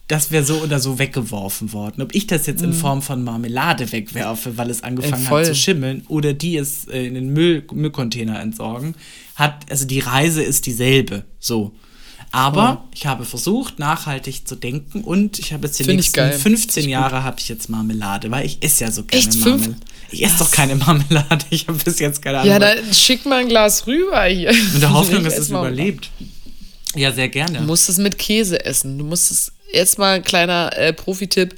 das wäre so oder so weggeworfen worden. Ob ich das jetzt in Form von Marmelade wegwerfe, weil es angefangen Ey, hat zu schimmeln, oder die es äh, in den Müll, Müllcontainer entsorgen, hat, also die Reise ist dieselbe. So. Aber ich habe versucht, nachhaltig zu denken und ich habe jetzt die Find nächsten geil. 15 Ist Jahre habe ich jetzt Marmelade, weil ich esse ja so gerne? Marmelade. Ich esse doch keine Marmelade. Ich habe bis jetzt keine Ahnung. ja, dann schick mal ein Glas rüber hier. in der Hoffnung, dass es überlebt. Ja, sehr gerne. Du musst es mit Käse essen. Du musst es jetzt mal ein kleiner äh, Profi-Tipp: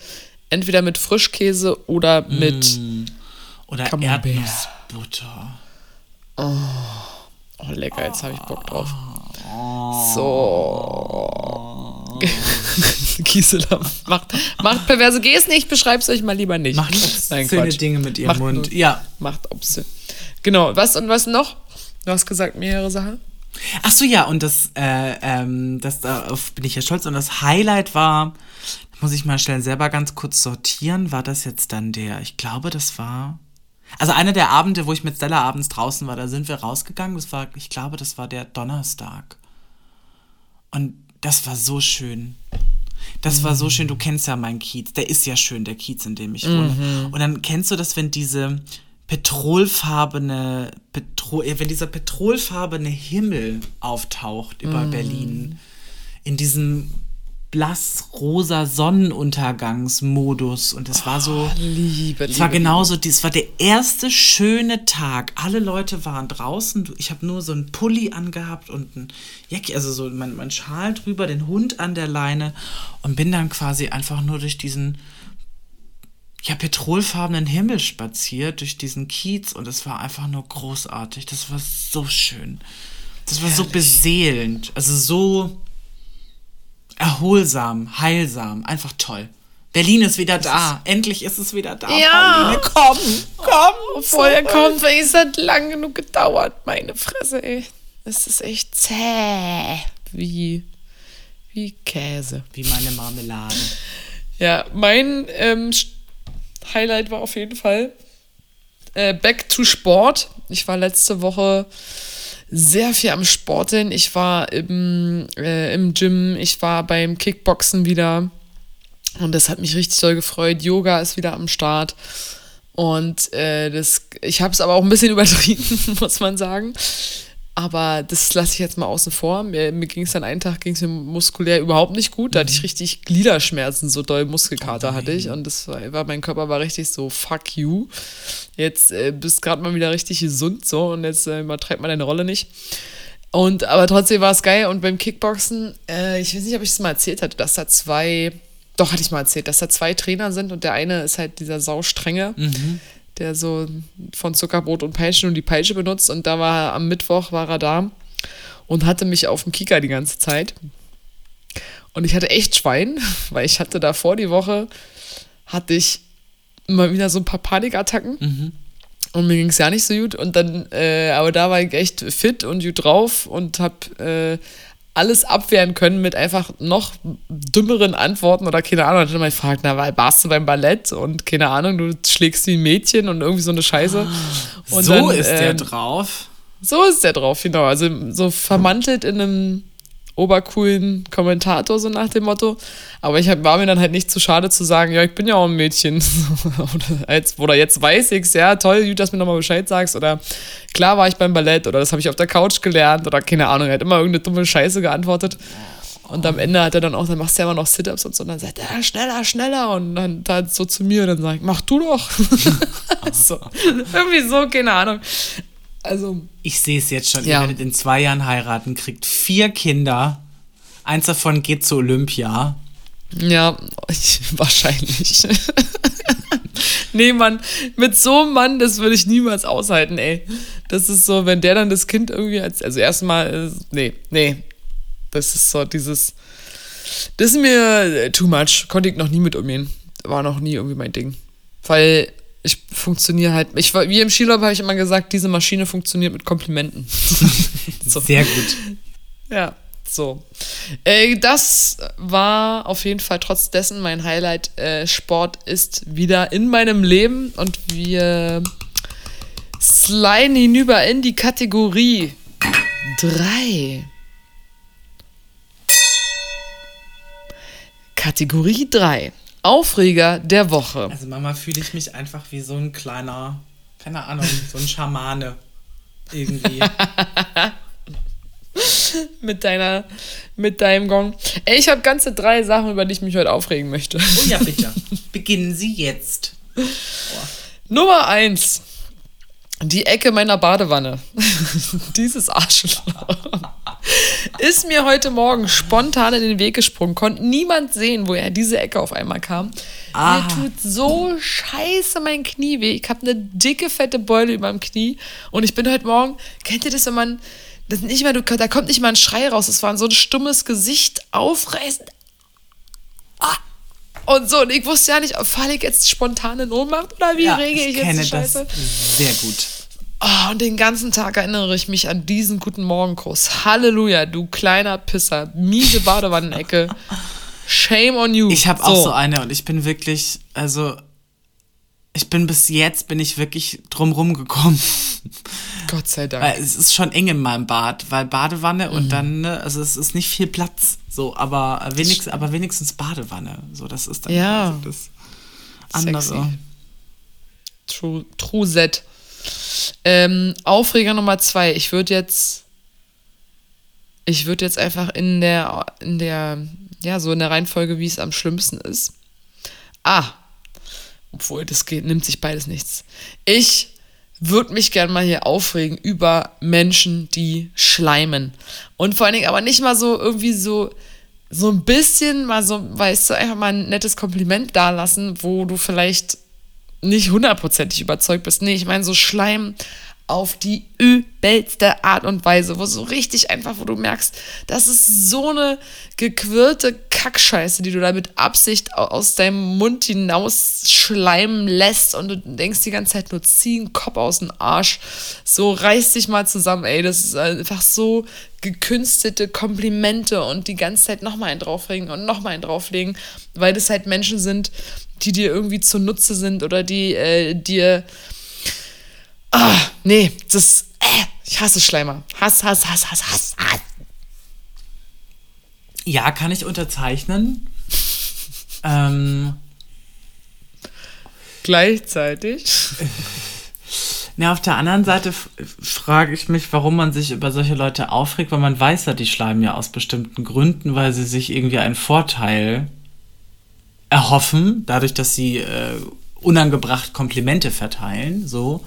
entweder mit Frischkäse oder mit. Oder Camembert. Erdnussbutter. Oh, lecker, jetzt habe ich Bock drauf. So. Gisela macht, macht perverse Gesten. Ich beschreib's euch mal lieber nicht. Macht obszöne Quatsch. Dinge mit ihrem Macht Mund. Ja. Macht obszön. Genau. Was und was noch? Du hast gesagt, mehrere Sachen. Ach so, ja, und das, äh, ähm, das darauf bin ich ja stolz. Und das Highlight war, muss ich mal schnell selber ganz kurz sortieren, war das jetzt dann der, ich glaube, das war, also einer der Abende, wo ich mit Stella abends draußen war, da sind wir rausgegangen. Das war, ich glaube, das war der Donnerstag. Und das war so schön. Das war so schön. Du kennst ja meinen Kiez. Der ist ja schön, der Kiez, in dem ich wohne. Mhm. Und dann kennst du das, wenn diese petrolfarbene, Petro wenn dieser petrolfarbene Himmel auftaucht über Berlin. In diesem blass-rosa Sonnenuntergangsmodus. Und es war so. Liebe, Es war Liebe, genauso, es war der erste schöne Tag. Alle Leute waren draußen. Ich habe nur so einen Pulli angehabt und ein Jacke, also so mein, mein Schal drüber, den Hund an der Leine und bin dann quasi einfach nur durch diesen ja, petrolfarbenen Himmel spaziert, durch diesen Kiez und es war einfach nur großartig. Das war so schön. Das war so beseelend. Also so erholsam, heilsam, einfach toll. Berlin ist wieder da. Endlich ist es wieder da. Ja. Pauline, komm, komm. Obwohl kommt, weil es hat lang genug gedauert. Meine Fresse, ey. Es ist echt zäh. Wie, wie Käse. Wie meine Marmelade. Ja, mein ähm, Highlight war auf jeden Fall äh, Back to Sport. Ich war letzte Woche sehr viel am Sporteln. Ich war im, äh, im Gym, ich war beim Kickboxen wieder. Und das hat mich richtig doll gefreut. Yoga ist wieder am Start. Und äh, das, ich habe es aber auch ein bisschen übertrieben, muss man sagen. Aber das lasse ich jetzt mal außen vor. Mir, mir ging es dann einen Tag ging's mir muskulär überhaupt nicht gut. Da hatte ich richtig Gliederschmerzen, so doll Muskelkater hatte ich. Und das war, mein Körper war richtig so, fuck you. Jetzt äh, bist gerade mal wieder richtig gesund so und jetzt äh, übertreibt man deine Rolle nicht. Und aber trotzdem war es geil. Und beim Kickboxen, äh, ich weiß nicht, ob ich es mal erzählt hatte, dass da zwei, doch hatte ich mal erzählt, dass da zwei Trainer sind und der eine ist halt dieser saustrenge, der so von Zuckerbrot und Peitschen und die Peitsche benutzt. Und da war er am Mittwoch war er da und hatte mich auf dem Kicker die ganze Zeit. Und ich hatte echt Schwein, weil ich hatte davor die Woche, hatte ich mal wieder so ein paar Panikattacken. Und mir ging es ja nicht so gut. Und dann, äh, aber da war ich echt fit und gut drauf und habe äh, alles abwehren können mit einfach noch dümmeren Antworten oder keine Ahnung. Dann hat er mal gefragt, na, weil warst du beim Ballett und keine Ahnung, du schlägst wie ein Mädchen und irgendwie so eine Scheiße. Und so dann, ist der ähm, drauf. so ist der drauf, genau. Also so vermantelt in einem obercoolen Kommentator, so nach dem Motto. Aber ich war mir dann halt nicht zu schade zu sagen, ja, ich bin ja auch ein Mädchen. oder, jetzt weiß ich's, ja, toll, gut, dass du mir nochmal Bescheid sagst. Oder klar war ich beim Ballett oder das habe ich auf der Couch gelernt oder keine Ahnung. Er hat immer irgendeine dumme Scheiße geantwortet. Und am Ende hat er dann auch, dann machst du ja immer noch Sit-Ups und so. Und dann sagt er, ja, schneller, schneller. Und dann da so zu mir und dann sag ich, mach du doch. so. Irgendwie so, keine Ahnung. Also, Ich sehe es jetzt schon. Ja. Ihr werdet in zwei Jahren heiraten, kriegt vier Kinder. Eins davon geht zu Olympia. Ja, ich, wahrscheinlich. nee, Mann, mit so einem Mann, das würde ich niemals aushalten, ey. Das ist so, wenn der dann das Kind irgendwie als, also erstmal, äh, nee, nee. Das ist so dieses, das ist mir äh, too much. Konnte ich noch nie mit umgehen. War noch nie irgendwie mein Ding. Weil ich funktioniere halt, ich war, wie im Skilauf habe ich immer gesagt, diese Maschine funktioniert mit Komplimenten. so. Sehr gut. Ja, so. Äh, das war auf jeden Fall trotz dessen mein Highlight. Äh, Sport ist wieder in meinem Leben und wir sliden hinüber in die Kategorie 3. Kategorie 3. Aufreger der Woche. Also Mama fühle ich mich einfach wie so ein kleiner, keine Ahnung, so ein Schamane. Irgendwie. Mit deiner, mit deinem Gong. Ey, ich habe ganze drei Sachen, über die ich mich heute aufregen möchte. Oh ja, bitte. Beginnen Sie jetzt. Nummer eins. Die Ecke meiner Badewanne. Dieses Arschloch. Ist mir heute Morgen spontan in den Weg gesprungen. Konnte niemand sehen, woher diese Ecke auf einmal kam. Ah. Mir tut so scheiße mein Knie weh. Ich habe eine dicke, fette Beule über dem Knie. Und ich bin heute Morgen, kennt ihr das, wenn man, das nicht mehr, du, da kommt nicht mal ein Schrei raus. Es war so ein stummes Gesicht, aufreißend. Ah. Und so, und ich wusste ja nicht, falle ich jetzt spontan in Ohnmacht oder wie Ja, rege ich, ich jetzt kenne die das Scheiße? sehr gut. Oh, und den ganzen Tag erinnere ich mich an diesen guten Morgenkuss. Halleluja, du kleiner Pisser. Miese Badewannenecke. Shame on you. Ich habe auch so eine und ich bin wirklich, also ich bin bis jetzt, bin ich wirklich drumrum gekommen. Gott sei Dank. Weil es ist schon eng in meinem Bad, weil Badewanne mhm. und dann, ne, also es ist nicht viel Platz, so, aber wenigstens, aber wenigstens Badewanne, so, das ist dann ja. das andere. Sexy. True, true set. Ähm, Aufreger Nummer zwei. Ich würde jetzt, ich würde jetzt einfach in der, in der, ja, so in der Reihenfolge, wie es am schlimmsten ist. Ah, obwohl, das geht, nimmt sich beides nichts. Ich würde mich gerne mal hier aufregen über Menschen, die schleimen. Und vor allen Dingen aber nicht mal so irgendwie so, so ein bisschen mal so, weißt du, einfach mal ein nettes Kompliment dalassen, wo du vielleicht nicht hundertprozentig überzeugt bist. Nee, ich meine so Schleim auf die übelste Art und Weise, wo so richtig einfach, wo du merkst, das ist so eine gequirlte Kackscheiße, die du da mit Absicht aus deinem Mund hinaus schleimen lässt und du denkst die ganze Zeit nur, zieh einen Kopf aus dem Arsch. So, reiß dich mal zusammen, ey. Das ist einfach so gekünstelte Komplimente und die ganze Zeit nochmal einen drauflegen und nochmal einen drauflegen, weil das halt Menschen sind, die dir irgendwie zunutze sind oder die äh, dir Ah, nee, das. Äh, ich hasse Schleimer. Hass, Hass, Hass, Hass, Hass, Hass. Ja, kann ich unterzeichnen. ähm. Gleichzeitig. Na, auf der anderen Seite frage ich mich, warum man sich über solche Leute aufregt, weil man weiß ja, die schleimen ja aus bestimmten Gründen, weil sie sich irgendwie einen Vorteil erhoffen, dadurch, dass sie äh, unangebracht Komplimente verteilen, so.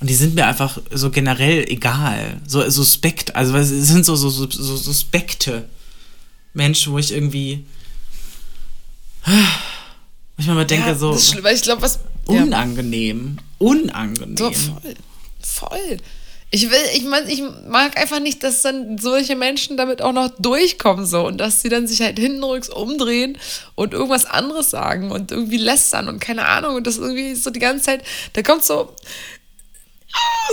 Und die sind mir einfach so generell egal. So suspekt. Also es sind so, so, so, so suspekte Menschen, wo ich irgendwie. Ich mal denke, ja, so. weil ich glaube, was. Unangenehm. Ja. Unangenehm. So, voll. Voll. Ich will, ich meine, ich mag einfach nicht, dass dann solche Menschen damit auch noch durchkommen so und dass sie dann sich halt hintenrücks umdrehen und irgendwas anderes sagen und irgendwie lästern und keine Ahnung und das irgendwie so die ganze Zeit, da kommt so,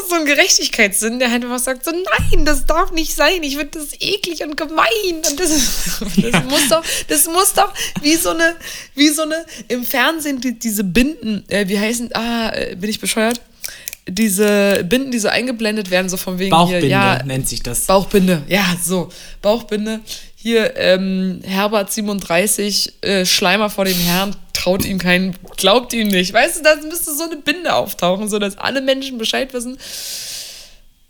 so ein Gerechtigkeitssinn, der halt einfach sagt, so nein, das darf nicht sein, ich finde das eklig und gemein. Und das, das ja. muss doch, das muss doch wie so eine, wie so eine, im Fernsehen die, diese Binden, äh, wie heißen, ah, äh, bin ich bescheuert? Diese Binden, die so eingeblendet werden, so von wegen Bauchbinde hier, ja, nennt sich das. Bauchbinde, ja, so, Bauchbinde. Hier, ähm, Herbert 37, äh, Schleimer vor dem Herrn, traut ihm keinen, glaubt ihm nicht. Weißt du, da müsste so eine Binde auftauchen, sodass alle Menschen Bescheid wissen.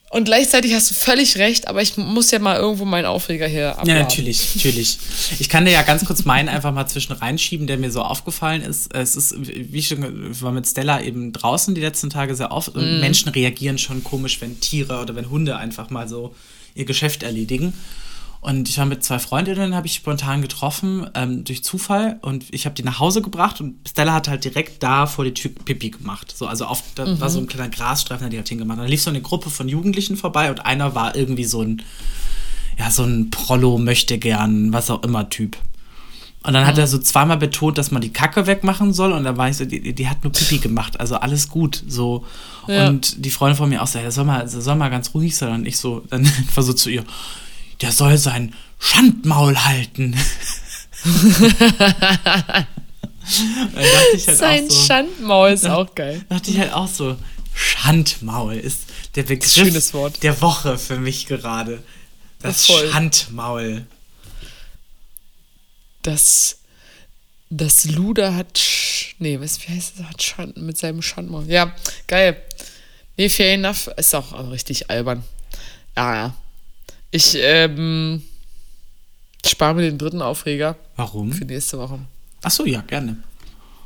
Und gleichzeitig hast du völlig recht, aber ich muss ja mal irgendwo meinen Aufreger hier abladen. Ja, natürlich, natürlich. Ich kann dir ja ganz kurz meinen einfach mal zwischen reinschieben, der mir so aufgefallen ist. Es ist, wie ich schon, war mit Stella eben draußen die letzten Tage sehr oft und mm. Menschen reagieren schon komisch, wenn Tiere oder wenn Hunde einfach mal so ihr Geschäft erledigen. Und ich war mit zwei Freundinnen, habe ich spontan getroffen, ähm, durch Zufall. Und ich habe die nach Hause gebracht und Stella hat halt direkt da vor die Tür Pipi gemacht. So, also auf, da mhm. war so ein kleiner Grasstreifen, die hat hingemacht. Und dann lief so eine Gruppe von Jugendlichen vorbei und einer war irgendwie so ein, ja, so ein Prollo, möchte gern, was auch immer Typ. Und dann hat er so zweimal betont, dass man die Kacke wegmachen soll. Und dann war ich so, die, die hat nur Pipi gemacht. Also alles gut. So. Ja. Und die Freundin von mir auch so, ja, soll mal, soll mal ganz ruhig sein. Und ich so, dann war so zu ihr, der soll sein Schandmaul halten. halt sein so, Schandmaul ist auch geil. dachte ich halt auch so, Schandmaul ist der Begriff Schönes Wort. der Woche für mich gerade. Das, das Schandmaul. Das, das Luder hat, nee, was, wie heißt das, hat Schand, mit seinem Schandmaul. Ja, geil. Nee, fair enough, ist auch richtig albern. Ja, ja. Ich ähm, spare mir den dritten Aufreger. Warum? Für nächste Woche. Ach so, ja, gerne.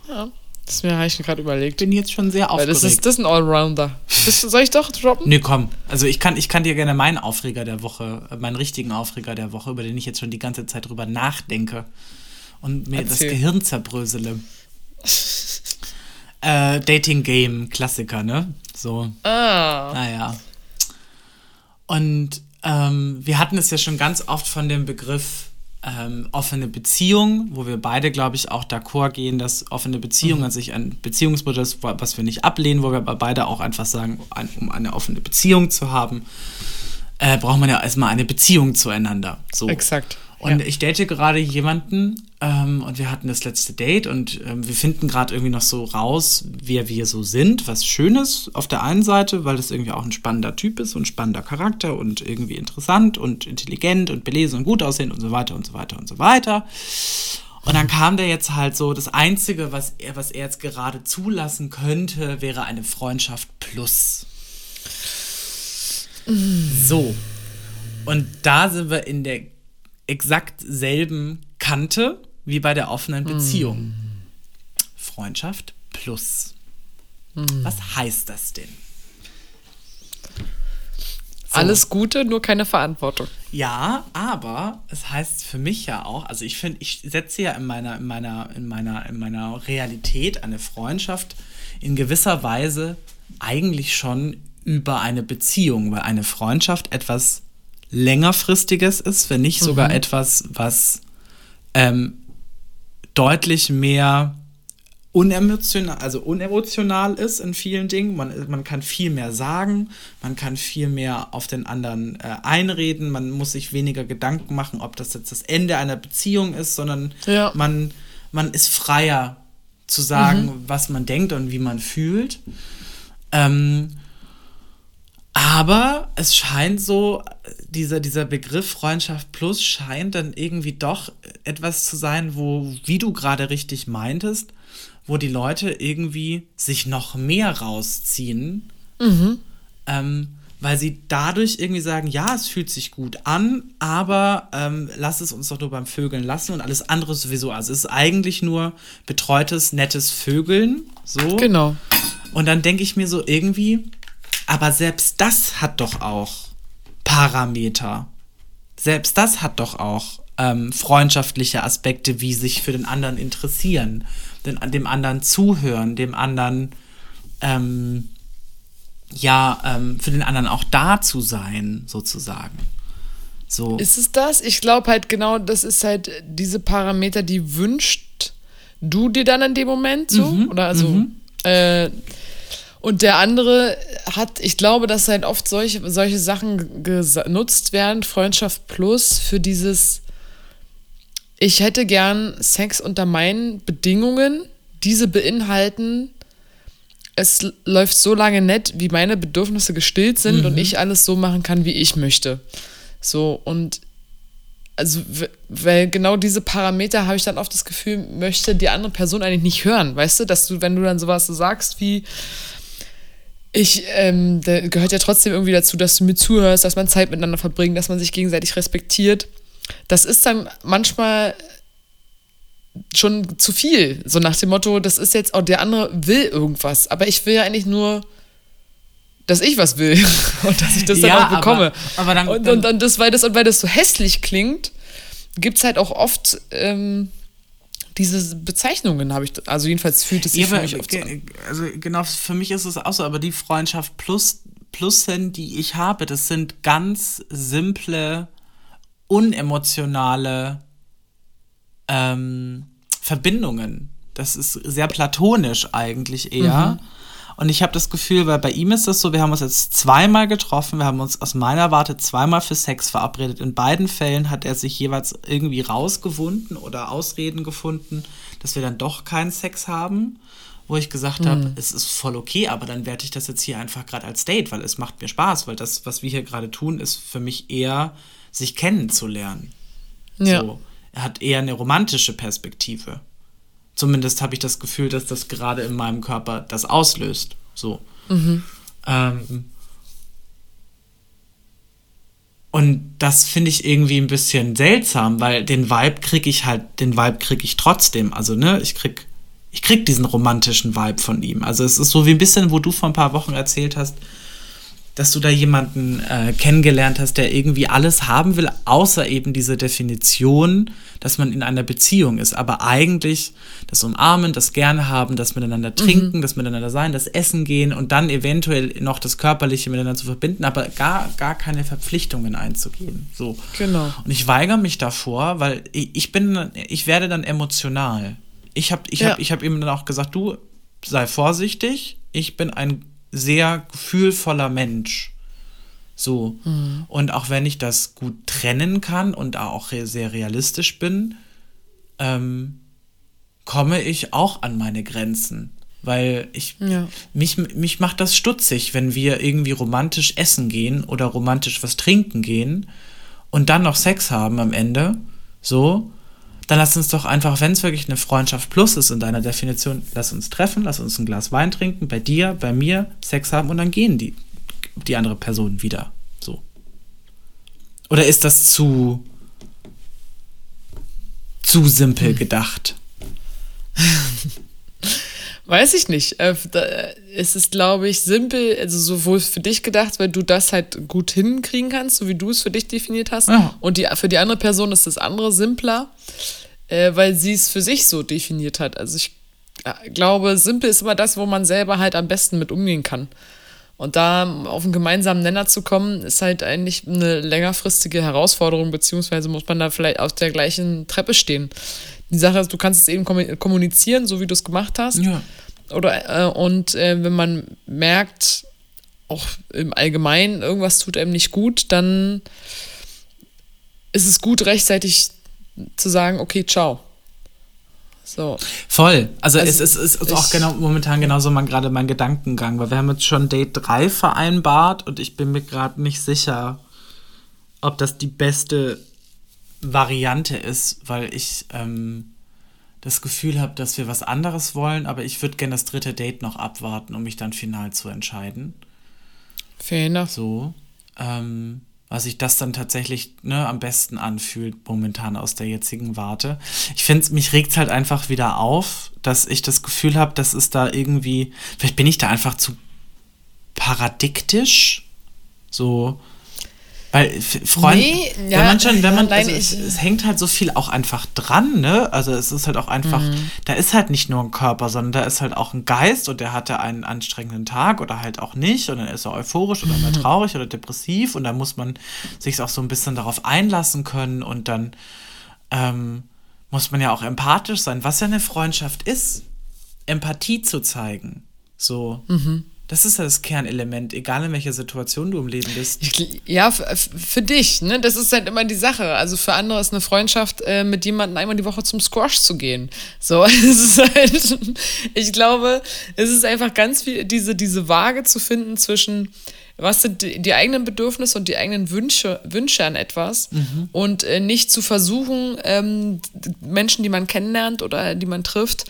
Ja, das mir habe ich gerade überlegt. Bin jetzt schon sehr aufgeregt. Weil das ist, das ist ein Allrounder. Das, soll ich doch droppen? Nee, komm. Also ich kann, ich kann dir gerne meinen Aufreger der Woche, äh, meinen richtigen Aufreger der Woche, über den ich jetzt schon die ganze Zeit drüber nachdenke und mir Erzähl. das Gehirn zerbrösele. äh, Dating Game Klassiker, ne? So. Ah. Naja. Und ähm, wir hatten es ja schon ganz oft von dem Begriff ähm, offene Beziehung, wo wir beide, glaube ich, auch d'accord gehen, dass offene Beziehung mhm. an sich ein Beziehungsmodell ist, was wir nicht ablehnen, wo wir aber beide auch einfach sagen, um eine offene Beziehung zu haben, äh, braucht man ja erstmal eine Beziehung zueinander. So. Exakt. Und ja. ich date gerade jemanden ähm, und wir hatten das letzte Date und ähm, wir finden gerade irgendwie noch so raus, wer wir so sind, was Schönes auf der einen Seite, weil das irgendwie auch ein spannender Typ ist und ein spannender Charakter und irgendwie interessant und intelligent und belesen und gut aussehen und so weiter und so weiter und so weiter. Und dann kam der jetzt halt so, das Einzige, was er, was er jetzt gerade zulassen könnte, wäre eine Freundschaft plus. So. Und da sind wir in der exakt selben Kante wie bei der offenen Beziehung. Mm. Freundschaft plus. Mm. Was heißt das denn? So. Alles Gute, nur keine Verantwortung. Ja, aber es heißt für mich ja auch, also ich finde, ich setze ja in meiner, in meiner, in meiner, in meiner Realität eine Freundschaft in gewisser Weise eigentlich schon über eine Beziehung, weil eine Freundschaft etwas längerfristiges ist, wenn nicht sogar mhm. etwas, was ähm, deutlich mehr unemotional, also unemotional ist in vielen Dingen. Man, man kann viel mehr sagen, man kann viel mehr auf den anderen äh, einreden, man muss sich weniger Gedanken machen, ob das jetzt das Ende einer Beziehung ist, sondern ja. man, man ist freier zu sagen, mhm. was man denkt und wie man fühlt. Ähm, aber es scheint so, dieser, dieser Begriff Freundschaft Plus scheint dann irgendwie doch etwas zu sein, wo, wie du gerade richtig meintest, wo die Leute irgendwie sich noch mehr rausziehen, mhm. ähm, weil sie dadurch irgendwie sagen, ja, es fühlt sich gut an, aber ähm, lass es uns doch nur beim Vögeln lassen und alles andere sowieso. Also es ist eigentlich nur betreutes, nettes Vögeln. So. Genau. Und dann denke ich mir so irgendwie, aber selbst das hat doch auch Parameter. Selbst das hat doch auch ähm, freundschaftliche Aspekte, wie sich für den anderen interessieren, den, dem anderen zuhören, dem anderen, ähm, ja, ähm, für den anderen auch da zu sein, sozusagen. So. Ist es das? Ich glaube halt genau, das ist halt diese Parameter, die wünscht du dir dann in dem Moment so? Mhm, Oder also, mhm. äh, und der andere hat, ich glaube, dass halt oft solche, solche Sachen genutzt werden, Freundschaft plus, für dieses, ich hätte gern Sex unter meinen Bedingungen, diese beinhalten, es läuft so lange nett, wie meine Bedürfnisse gestillt sind mhm. und ich alles so machen kann, wie ich möchte. So, und also, weil genau diese Parameter habe ich dann oft das Gefühl, möchte die andere Person eigentlich nicht hören, weißt du, dass du, wenn du dann sowas so sagst wie, ich, ähm, da gehört ja trotzdem irgendwie dazu, dass du mir zuhörst, dass man Zeit miteinander verbringt, dass man sich gegenseitig respektiert. Das ist dann manchmal schon zu viel. So nach dem Motto, das ist jetzt auch der andere will irgendwas, aber ich will ja eigentlich nur, dass ich was will und dass ich das dann ja, auch bekomme. Aber, aber dann, und, und, dann das, weil das, und weil das so hässlich klingt, gibt es halt auch oft ähm, diese Bezeichnungen habe ich, also jedenfalls fühlt es sich ja, für mich oft so an. Also genau, für mich ist es auch so, aber die Freundschaft plus Plusen, die ich habe, das sind ganz simple, unemotionale ähm, Verbindungen. Das ist sehr platonisch eigentlich eher. Mhm. Und ich habe das Gefühl, weil bei ihm ist das so, wir haben uns jetzt zweimal getroffen, wir haben uns aus meiner Warte zweimal für Sex verabredet. In beiden Fällen hat er sich jeweils irgendwie rausgewunden oder Ausreden gefunden, dass wir dann doch keinen Sex haben. Wo ich gesagt mhm. habe, es ist voll okay, aber dann werte ich das jetzt hier einfach gerade als Date, weil es macht mir Spaß, weil das, was wir hier gerade tun, ist für mich eher, sich kennenzulernen. Ja. So. Er hat eher eine romantische Perspektive. Zumindest habe ich das Gefühl, dass das gerade in meinem Körper das auslöst. So. Mhm. Ähm, und das finde ich irgendwie ein bisschen seltsam, weil den Vibe kriege ich halt, den Vibe kriege ich trotzdem. Also, ne, ich krieg, ich krieg diesen romantischen Vibe von ihm. Also es ist so wie ein bisschen, wo du vor ein paar Wochen erzählt hast, dass du da jemanden äh, kennengelernt hast, der irgendwie alles haben will, außer eben diese Definition, dass man in einer Beziehung ist. Aber eigentlich das Umarmen, das Gerne haben, das Miteinander Mhm. trinken, das Miteinander sein, das Essen gehen und dann eventuell noch das Körperliche miteinander zu verbinden, aber gar, gar keine Verpflichtungen einzugehen. So. Genau. Und ich weigere mich davor, weil ich ich bin, ich werde dann emotional. Ich habe ich Ja. hab, ich hab ihm dann auch gesagt, du sei vorsichtig, ich bin ein sehr gefühlvoller Mensch. So. Und auch wenn ich das gut trennen kann und auch sehr realistisch bin, ähm, komme ich auch an meine Grenzen. Weil ich, Ja. mich, mich macht das stutzig, wenn wir irgendwie romantisch essen gehen oder romantisch was trinken gehen und dann noch Sex haben am Ende. So. Dann lass uns doch einfach, wenn es wirklich eine Freundschaft plus ist in deiner Definition, lass uns treffen, lass uns ein Glas Wein trinken, bei dir, bei mir, Sex haben und dann gehen die, die andere Person wieder. So. Oder ist das zu, zu simpel gedacht? Weiß ich nicht. Äh, es ist, glaube ich, simpel, also sowohl für dich gedacht, weil du das halt gut hinkriegen kannst, so wie du es für dich definiert hast. Ja. Und die, für die andere Person ist das andere simpler, äh, weil sie es für sich so definiert hat. Also ich äh, glaube, simpel ist immer das, wo man selber halt am besten mit umgehen kann. Und da auf einen gemeinsamen Nenner zu kommen, ist halt eigentlich eine längerfristige Herausforderung, beziehungsweise muss man da vielleicht auf der gleichen Treppe stehen. Die Sache ist, du kannst es eben kommu- kommunizieren, so wie du es gemacht hast. Ja. Oder, äh, und äh, wenn man merkt, auch im Allgemeinen, irgendwas tut einem nicht gut, dann ist es gut, rechtzeitig zu sagen, okay, ciao. So. Voll. Also, Also es, ist- es ist auch genau momentan genauso mein, gerade mein Gedankengang, weil wir haben jetzt schon Date 3 vereinbart und ich bin mir gerade nicht sicher, ob das die beste Variante ist, weil ich ähm, das Gefühl habe, dass wir was anderes wollen, aber ich würde gerne das dritte Date noch abwarten, um mich dann final zu entscheiden. Fair enough. So. Ähm, was sich das dann tatsächlich ne, am besten anfühlt, momentan aus der jetzigen Warte. Ich finde, mich regt halt einfach wieder auf, dass ich das Gefühl habe, dass es da irgendwie, vielleicht bin ich da einfach zu paradiktisch. So. Weil Freund, Nee, wenn ja, man schon, wenn man, also es, es hängt halt so viel auch einfach dran, ne? Also es ist halt auch einfach, Mhm. da ist halt nicht nur ein Körper, sondern da ist halt auch ein Geist und der hatte einen anstrengenden Tag oder halt auch nicht und dann ist er euphorisch oder Mhm. mal traurig oder depressiv und dann muss man sich auch so ein bisschen darauf einlassen können und dann ähm, muss man ja auch empathisch sein, was ja eine Freundschaft ist, Empathie zu zeigen. So. Mhm. Das ist ja das Kernelement, egal in welcher Situation du im Leben bist. Ja, für dich, ne? Das ist halt immer die Sache. Also für andere ist eine Freundschaft, äh, mit jemandem einmal die Woche zum Squash zu gehen. So, es ist halt, ich glaube, es ist einfach ganz viel, diese, diese Waage zu finden zwischen, was sind die, die eigenen Bedürfnisse und die eigenen Wünsche, Wünsche an etwas und äh, nicht zu versuchen, ähm, Menschen, die man kennenlernt oder die man trifft,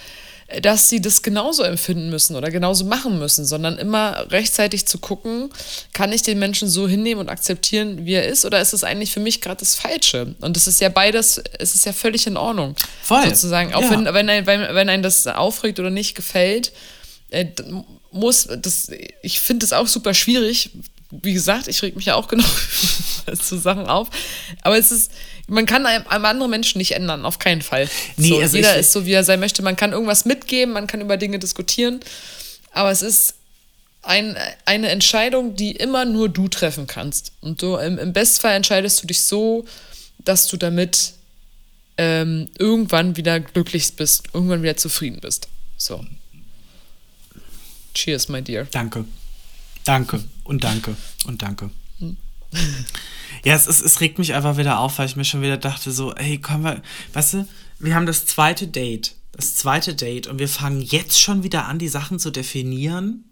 dass sie das genauso empfinden müssen oder genauso machen müssen, sondern immer rechtzeitig zu gucken, kann ich den Menschen so hinnehmen und akzeptieren, wie er ist, oder ist es eigentlich für mich gerade das Falsche? Und es ist ja beides, es ist ja völlig in Ordnung. Voll. Sozusagen, auch Ja. wenn, wenn, ein, wenn, wenn einem das aufregt oder nicht gefällt, äh, muss das, ich finde es auch super schwierig. Wie gesagt, ich reg mich ja auch genau zu Sachen auf. Aber es ist, man kann einem, anderen Menschen nicht ändern, auf keinen Fall. Nee, so, also jeder ist so, wie er sein möchte. Man kann irgendwas mitgeben, man kann über Dinge diskutieren. Aber es ist ein, eine Entscheidung, die immer nur du treffen kannst. Und du, im, im Bestfall entscheidest du dich so, dass du damit ähm, irgendwann wieder glücklich bist, irgendwann wieder zufrieden bist. So. Cheers, my dear. Danke. Danke und danke und danke. Ja, es, ist, es regt mich einfach wieder auf, weil ich mir schon wieder dachte, so, ey, komm wir, weißt du, wir haben das zweite Date. Das zweite Date und wir fangen jetzt schon wieder an, die Sachen zu definieren.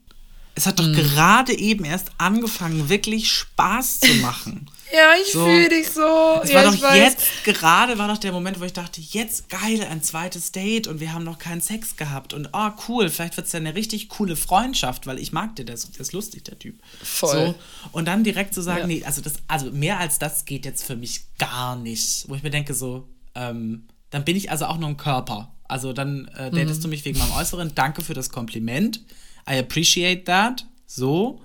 Es hat doch gerade eben erst angefangen, wirklich Spaß zu machen. Ja, ich So. fühle dich so. Es ja, war doch jetzt, gerade war doch der Moment, wo ich dachte, jetzt geil, ein zweites Date und wir haben noch keinen Sex gehabt und oh cool, vielleicht wird es ja eine richtig coole Freundschaft, weil ich mag den, der ist, der ist lustig, der Typ. Voll. So, und dann direkt zu sagen, Ja. nee, also das, also mehr als das geht jetzt für mich gar nicht. Wo ich mir denke, so, ähm, dann bin ich also auch nur ein Körper. Also dann äh, datest Mhm. du mich wegen meinem Äußeren. Danke für das Kompliment. I appreciate that. So.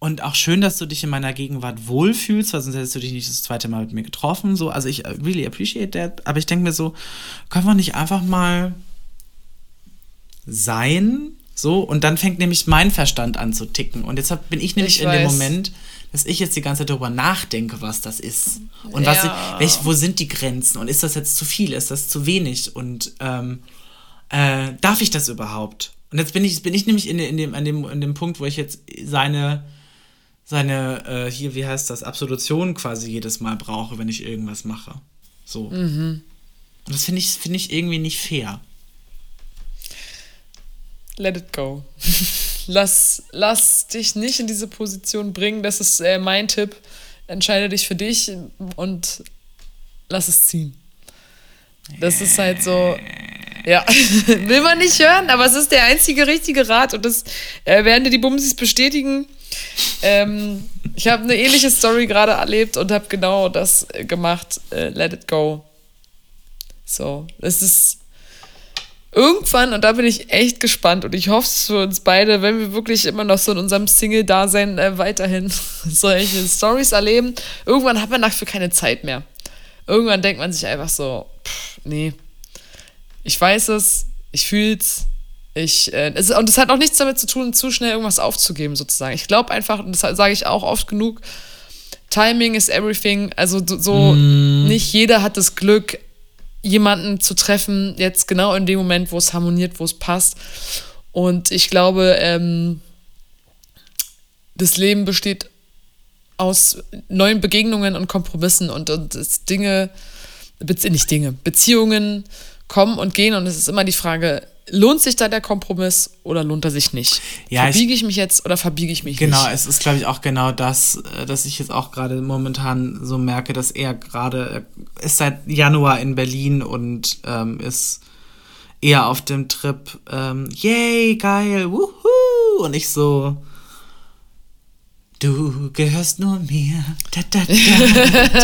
Und auch schön, dass du dich in meiner Gegenwart wohlfühlst, weil sonst hättest du dich nicht das zweite Mal mit mir getroffen. So, also ich really appreciate that. Aber ich denke mir so, können wir nicht einfach mal sein? So, und dann fängt nämlich mein Verstand an zu ticken. Und deshalb bin ich nämlich ich in dem Moment, dass ich jetzt die ganze Zeit darüber nachdenke, was das ist. Und was ja. ich, welch, wo sind die Grenzen? Und ist das jetzt zu viel? Ist das zu wenig? Und ähm, äh, darf ich das überhaupt? Und jetzt bin ich, bin ich nämlich in, in, dem, an dem, in dem Punkt, wo ich jetzt seine seine, äh, hier, wie heißt das, Absolution quasi jedes Mal brauche, wenn ich irgendwas mache. So. Mhm. Und das finde ich, find ich irgendwie nicht fair. Let it go. lass, lass dich nicht in diese Position bringen. Das ist äh, mein Tipp. Entscheide dich für dich und lass es ziehen. Das ist halt so. Ja, will man nicht hören, aber es ist der einzige richtige Rat und das äh, werden dir die Bumsis bestätigen. Ähm, ich habe eine ähnliche Story gerade erlebt und habe genau das äh, gemacht. Äh, let it go. So, es ist irgendwann, und da bin ich echt gespannt und ich hoffe es für uns beide, wenn wir wirklich immer noch so in unserem Single-Dasein äh, weiterhin solche Stories erleben, irgendwann hat man dafür keine Zeit mehr. Irgendwann denkt man sich einfach so, pff, nee, ich weiß es, ich fühle es, ich, äh, es, und es hat auch nichts damit zu tun, zu schnell irgendwas aufzugeben, sozusagen. Ich glaube einfach, und das sage ich auch oft genug, Timing is everything. Also so, mm. nicht jeder hat das Glück, jemanden zu treffen, jetzt genau in dem Moment, wo es harmoniert, wo es passt. Und ich glaube, ähm, das Leben besteht aus neuen Begegnungen und Kompromissen und, und Dinge, nicht Dinge, Beziehungen kommen und gehen und es ist immer die Frage, lohnt sich da der Kompromiss oder lohnt er sich nicht? Ja, verbiege ich, ich, mich jetzt oder verbiege ich mich genau, nicht? Genau, es ist, glaube ich, auch genau das, äh, dass ich jetzt auch gerade momentan so merke, dass er gerade ist seit Januar in Berlin und ähm, ist eher auf dem Trip, ähm, yay, geil, wuhu! Und ich so, Du gehörst nur mir. Da, da,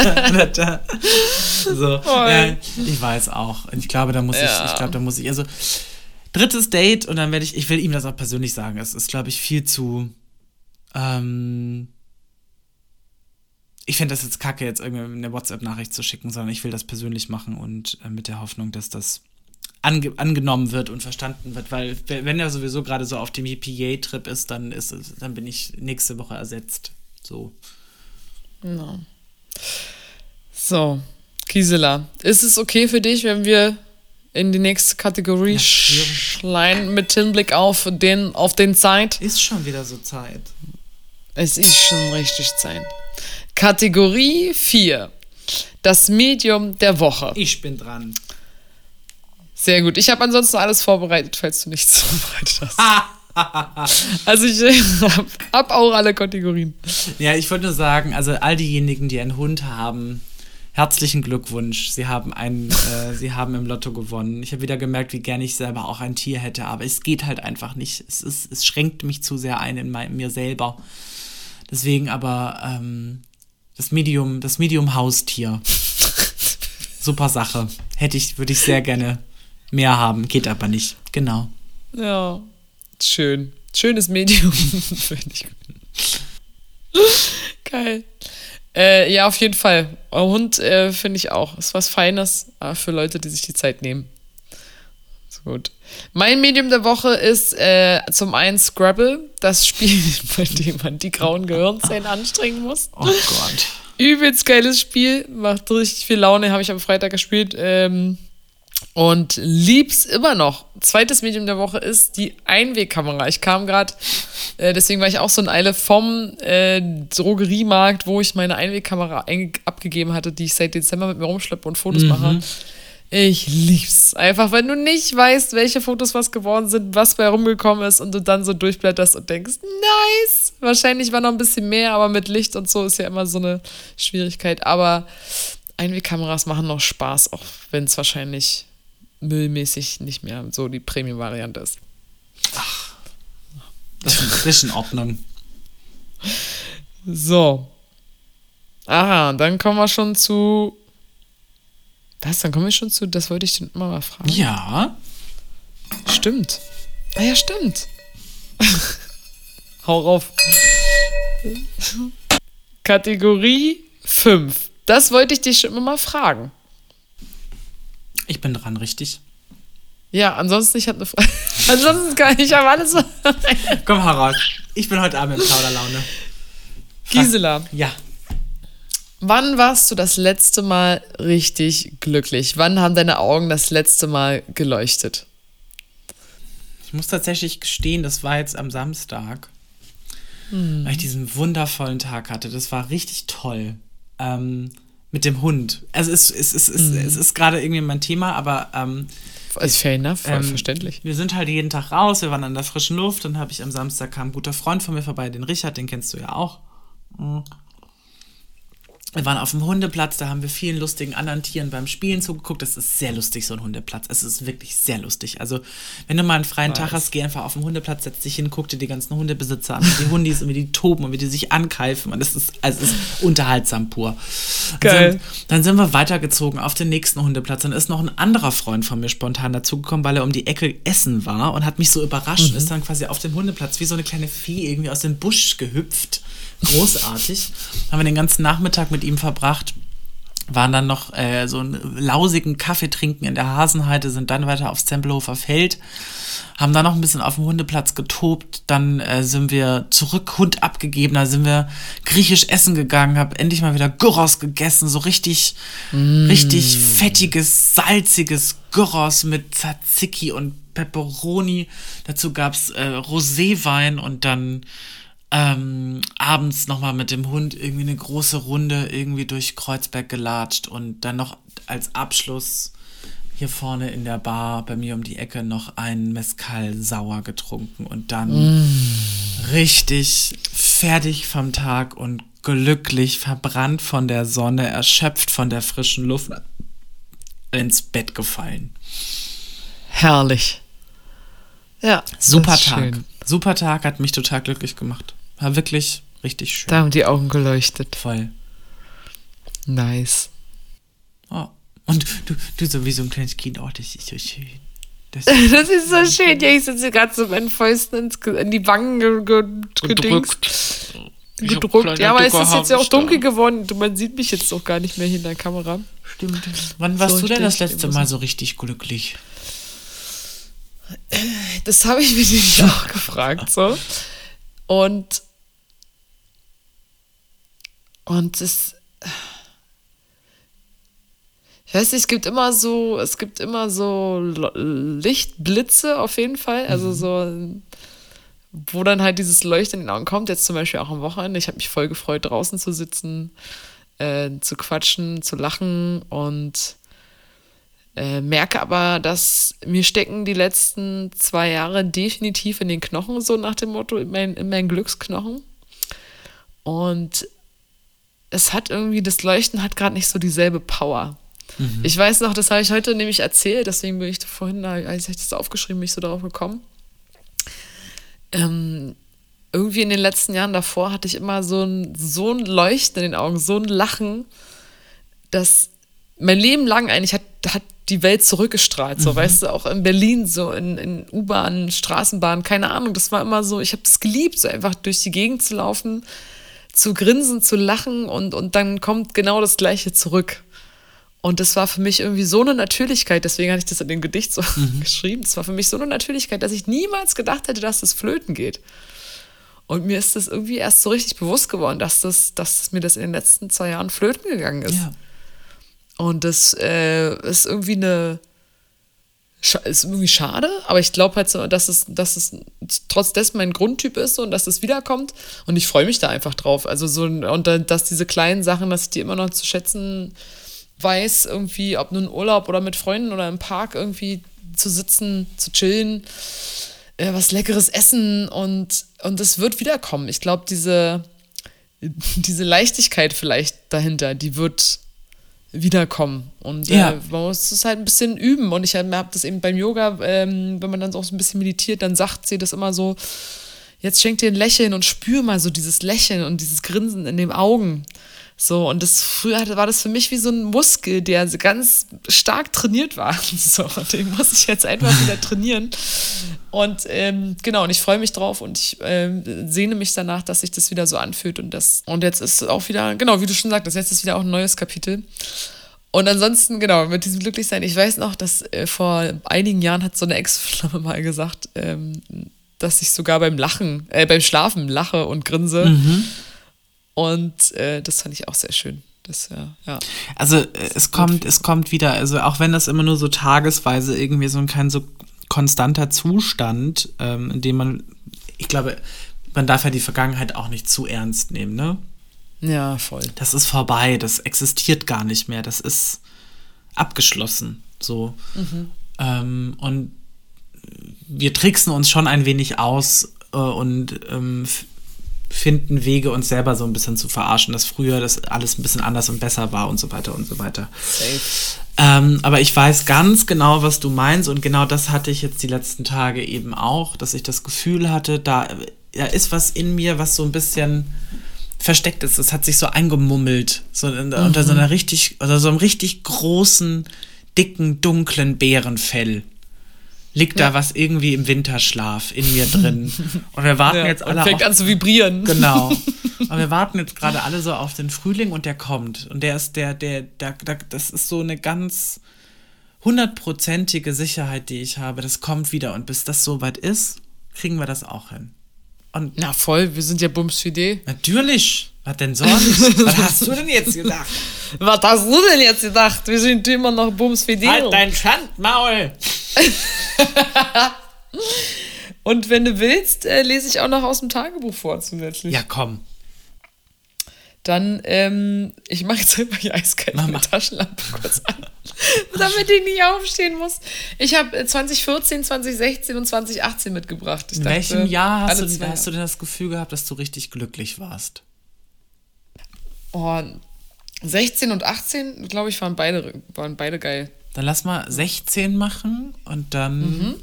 da, da, da, So, äh, ich weiß auch. Ich glaube, da muss ja. ich, ich glaube, da muss ich, also drittes Date und dann werde ich, ich will ihm das auch persönlich sagen. Es ist, glaube ich, viel zu. Ähm, ich finde das jetzt kacke, jetzt irgendwie eine WhatsApp-Nachricht zu schicken, sondern ich will das persönlich machen und äh, mit der Hoffnung, dass das ange angenommen wird und verstanden wird, weil wenn er sowieso gerade so auf dem EPA-Trip ist, dann ist es, dann bin ich nächste Woche ersetzt. So. No. So, Gisela, ist es okay für dich, wenn wir in die nächste Kategorie schleien mit Hinblick auf den, auf den Zeit. Ist schon wieder so Zeit. Es ist schon richtig Zeit. Kategorie 4. Das Medium der Woche. Ich bin dran. Sehr gut. Ich habe ansonsten alles vorbereitet, falls du nichts vorbereitet hast. also ich habe hab auch alle Kategorien. Ja, ich wollte nur sagen, also all diejenigen, die einen Hund haben, herzlichen Glückwunsch. Sie haben, ein, äh, Sie haben im Lotto gewonnen. Ich habe wieder gemerkt, wie gerne ich selber auch ein Tier hätte, aber es geht halt einfach nicht. Es, ist, es schränkt mich zu sehr ein in mein, mir selber. Deswegen aber ähm, das Medium, das Medium Haustier. Super Sache. Hätte ich, würde ich sehr gerne mehr haben. Geht aber nicht. Genau. Ja, schön. Schönes Medium. Geil. Äh, ja, auf jeden Fall. Hund äh, finde ich auch. Ist was Feines äh, für Leute, die sich die Zeit nehmen. So gut. Mein Medium der Woche ist äh, zum einen Scrabble, das Spiel, bei dem man die grauen Gehirnzellen anstrengen muss. Oh Gott. Übelst geiles Spiel, macht richtig viel Laune, habe ich am Freitag gespielt. Ähm, und lieb's immer noch. Zweites Medium der Woche ist die Einwegkamera. Ich kam gerade, äh, deswegen war ich auch so in Eile vom äh, Drogeriemarkt, wo ich meine Einwegkamera abgegeben hatte, die ich seit Dezember mit mir rumschleppe und Fotos mhm. mache. Ich lieb's. Einfach, wenn du nicht weißt, welche Fotos was geworden sind, was bei rumgekommen ist und du dann so durchblätterst und denkst, nice. Wahrscheinlich war noch ein bisschen mehr, aber mit Licht und so ist ja immer so eine Schwierigkeit. Aber Einwegkameras machen noch Spaß, auch wenn es wahrscheinlich müllmäßig nicht mehr so die Premium-Variante ist. Ach, das ist in Ordnung. So. Aha, dann kommen wir schon zu. Was? Dann kommen wir schon zu. Das wollte ich den immer mal fragen. Ja. Stimmt. Ah ja, stimmt. Hau rauf. Kategorie 5. Das wollte ich dich schon immer mal fragen. Ich bin dran, richtig? Ja, ansonsten, ich habe eine Frage. ansonsten kann ich aber alles. Komm heraus. Ich bin heute Abend in Plauderlaune. Gisela. Ja. Wann warst du das letzte Mal richtig glücklich? Wann haben deine Augen das letzte Mal geleuchtet? Ich muss tatsächlich gestehen, das war jetzt am Samstag, hm. weil ich diesen wundervollen Tag hatte. Das war richtig toll. Ähm, mit dem Hund. Also es, es, es, es, hm. es ist gerade irgendwie mein Thema, aber ähm, ist fair enough, voll ähm, verständlich. Wir sind halt jeden Tag raus, wir waren an der frischen Luft. Dann habe ich am Samstag kam ein guter Freund von mir vorbei, den Richard, den kennst du ja auch. Wir waren auf dem Hundeplatz, da haben wir vielen lustigen anderen Tieren beim Spielen zugeguckt. Das ist sehr lustig, so ein Hundeplatz. Es ist wirklich sehr lustig. Also, wenn du mal einen freien Weiß. Tag hast, geh einfach auf den Hundeplatz, setz dich hin, guck dir die ganzen Hundebesitzer an, die Hundis und wie die toben und wie die sich ankeifen. Und das ist, also es ist unterhaltsam pur. Geil. Sind, dann sind wir weitergezogen auf den nächsten Hundeplatz. Dann ist noch ein anderer Freund von mir spontan dazugekommen, weil er um die Ecke essen war und hat mich so überrascht. Mhm. Ist dann quasi auf dem Hundeplatz wie so eine kleine Fee irgendwie aus dem Busch gehüpft großartig. Haben wir den ganzen Nachmittag mit ihm verbracht. Waren dann noch äh, so einen lausigen Kaffee trinken in der Hasenheide, sind dann weiter aufs Tempelhofer Feld, haben dann noch ein bisschen auf dem Hundeplatz getobt, dann äh, sind wir zurück, Hund abgegeben, da sind wir griechisch essen gegangen, hab endlich mal wieder Gyros gegessen, so richtig, mm. richtig fettiges, salziges Gyros mit Tzatziki und Pepperoni. Dazu gab's äh, Roséwein und dann ähm, abends nochmal mit dem Hund irgendwie eine große Runde irgendwie durch Kreuzberg gelatscht und dann noch als Abschluss hier vorne in der Bar bei mir um die Ecke noch einen Mezcal sauer getrunken und dann mm. richtig fertig vom Tag und glücklich, verbrannt von der Sonne, erschöpft von der frischen Luft ins Bett gefallen. Herrlich. Ja. Super Tag. Schön. Super Tag hat mich total glücklich gemacht. War wirklich richtig schön. Da haben die Augen geleuchtet. Voll. Nice. Oh. Und du, du so wie so ein kleines Kind, oh, das ist so schön. Das, das ist so schön. Ja, ich sitze gerade so mit meinen Fäusten in die Wangen ge ge gedrückt. gedruckt. Ja, aber es ist jetzt ja auch dunkel geworden. Man sieht mich jetzt auch gar nicht mehr hinter der Kamera. Stimmt. Wann warst so du denn das letzte Mal so richtig glücklich? Das habe ich mich auch gefragt. So. Und, und es, ich weiß nicht, es gibt immer so, es gibt immer so Lichtblitze auf jeden Fall, also mhm. so, wo dann halt dieses Leuchten in den Augen kommt, jetzt zum Beispiel auch am Wochenende. Ich habe mich voll gefreut, draußen zu sitzen, äh, zu quatschen, zu lachen und äh, merke aber, dass mir stecken die letzten zwei Jahre definitiv in den Knochen, so nach dem Motto, in, mein, in meinen Glücksknochen. Und es hat irgendwie, das Leuchten hat gerade nicht so dieselbe Power. Mhm. Ich weiß noch, das habe ich heute nämlich erzählt, deswegen bin ich vorhin, als ich das aufgeschrieben, bin ich so darauf gekommen. Ähm, irgendwie in den letzten Jahren davor hatte ich immer so ein, so ein Leuchten in den Augen, so ein Lachen, dass mein Leben lang eigentlich hat, hat die Welt zurückgestrahlt. So, mhm. weißt du, auch in Berlin, so in, in U-Bahn, Straßenbahn, keine Ahnung. Das war immer so, ich habe es geliebt, so einfach durch die Gegend zu laufen, zu grinsen, zu lachen und, und dann kommt genau das Gleiche zurück. Und das war für mich irgendwie so eine Natürlichkeit, deswegen hatte ich das in dem Gedicht so mhm. geschrieben. Es war für mich so eine Natürlichkeit, dass ich niemals gedacht hätte, dass das flöten geht. Und mir ist das irgendwie erst so richtig bewusst geworden, dass, das, dass mir das in den letzten zwei Jahren flöten gegangen ist. Ja. Und das äh, ist irgendwie eine. Ist irgendwie schade, aber ich glaube halt so, dass es, dass es trotz dessen mein Grundtyp ist und dass es wiederkommt. Und ich freue mich da einfach drauf. Also so, und dass diese kleinen Sachen, dass ich die immer noch zu schätzen weiß, irgendwie, ob nun Urlaub oder mit Freunden oder im Park irgendwie zu sitzen, zu chillen, äh, was Leckeres essen und, und es wird wiederkommen. Ich glaube, diese, diese Leichtigkeit vielleicht dahinter, die wird, wiederkommen. Und äh, ja. äh, man muss es halt ein bisschen üben. Und ich habe das eben beim Yoga, ähm, wenn man dann auch so ein bisschen meditiert, dann sagt sie das immer so, jetzt schenk dir ein Lächeln und spür mal so dieses Lächeln und dieses Grinsen in den Augen. So, und das früher war das für mich wie so ein Muskel, der ganz stark trainiert war. So, den muss ich jetzt einfach wieder trainieren. Und ähm, genau, und ich freue mich drauf und ich ähm, sehne mich danach, dass sich das wieder so anfühlt. Und das, und jetzt ist auch wieder, genau, wie du schon sagtest, jetzt ist wieder auch ein neues Kapitel. Und ansonsten, genau, mit diesem Glücklichsein, ich weiß noch, dass äh, vor einigen Jahren hat so eine Ex-Flamme mal gesagt, ähm, dass ich sogar beim Lachen, äh, beim Schlafen lache und grinse. Und äh, das fand ich auch sehr schön. Das, ja, ja. Also äh, es kommt, es kommt wieder, also auch wenn das immer nur so tagesweise irgendwie so ein kein so konstanter Zustand, ähm, in dem man, ich glaube, man darf ja die Vergangenheit auch nicht zu ernst nehmen, ne? Ja, voll. Das ist vorbei, das existiert gar nicht mehr, das ist abgeschlossen, so. Ähm, und wir tricksen uns schon ein wenig aus äh, und ähm, finden Wege, uns selber so ein bisschen zu verarschen, dass früher das alles ein bisschen anders und besser war und so weiter und so weiter. Ähm, aber ich weiß ganz genau, was du meinst und genau das hatte ich jetzt die letzten Tage eben auch, dass ich das Gefühl hatte, da, da ist was in mir, was so ein bisschen versteckt ist. Das hat sich so eingemummelt, so in, unter so einer richtig, oder so einem richtig großen, dicken, dunklen Bärenfell. Liegt da Ja. was irgendwie im Winterschlaf in mir drin. Und wir warten Ja, jetzt und alle fängt auf an zu vibrieren. Genau. Aber wir warten jetzt gerade alle so auf den Frühling und der kommt. Und der ist der, der, der, der das ist so eine ganz hundertprozentige Sicherheit, die ich habe. Das kommt wieder. Und bis das soweit ist, kriegen wir das auch hin. Und Na voll, wir sind ja bumsfidel. natürlich. Was denn sonst? Was hast du denn jetzt gedacht? Was hast du denn jetzt gedacht? Wir sind immer noch bumsfidel. Halt dein Schandmaul! Und wenn du willst, äh, lese ich auch noch aus dem Tagebuch vor zusätzlich. Ja, komm. Dann, ähm, ich mache jetzt einfach die eiskalte. Taschenlampe kurz an, damit ich nicht aufstehen muss. Ich habe äh, 2014, 2016 und 2018 mitgebracht. Ich In dachte, welchem Jahr hast, du, zwei hast du denn das Gefühl gehabt, dass du richtig glücklich warst? Oh, 16 und 18, glaube ich, waren beide, waren beide geil. Dann lass mal 16 machen und dann Mhm.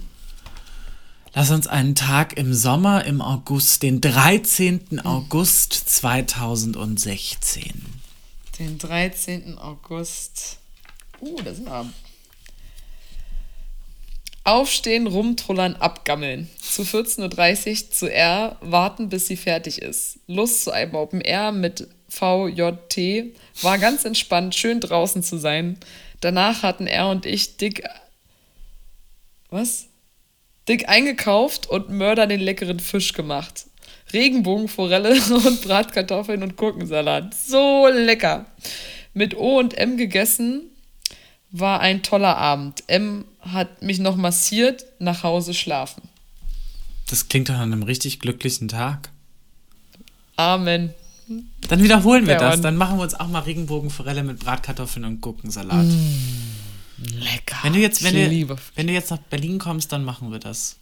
Lass uns einen Tag im Sommer, im August, den 13. August 2016. Den 13. August. Uh, da sind wir. Aufstehen, rumtrullern, abgammeln. Zu 14.30 Uhr zu R, warten, bis sie fertig ist. Lust zu einem Open Air mit VJT. War ganz entspannt, schön draußen zu sein. Danach hatten er und ich dick. Was? Dick eingekauft und Mörder den leckeren Fisch gemacht. Regenbogenforelle und Bratkartoffeln und Gurkensalat. So lecker. Mit O und M gegessen war ein toller Abend. M hat mich noch massiert, nach Hause schlafen. Das klingt doch nach einem richtig glücklichen Tag. Amen. Dann wiederholen wir Ja, das. Dann machen wir uns auch mal Regenbogenforelle mit Bratkartoffeln und Gurkensalat. Lecker. Wenn du jetzt, wenn du, wenn du jetzt nach Berlin kommst, dann machen wir das.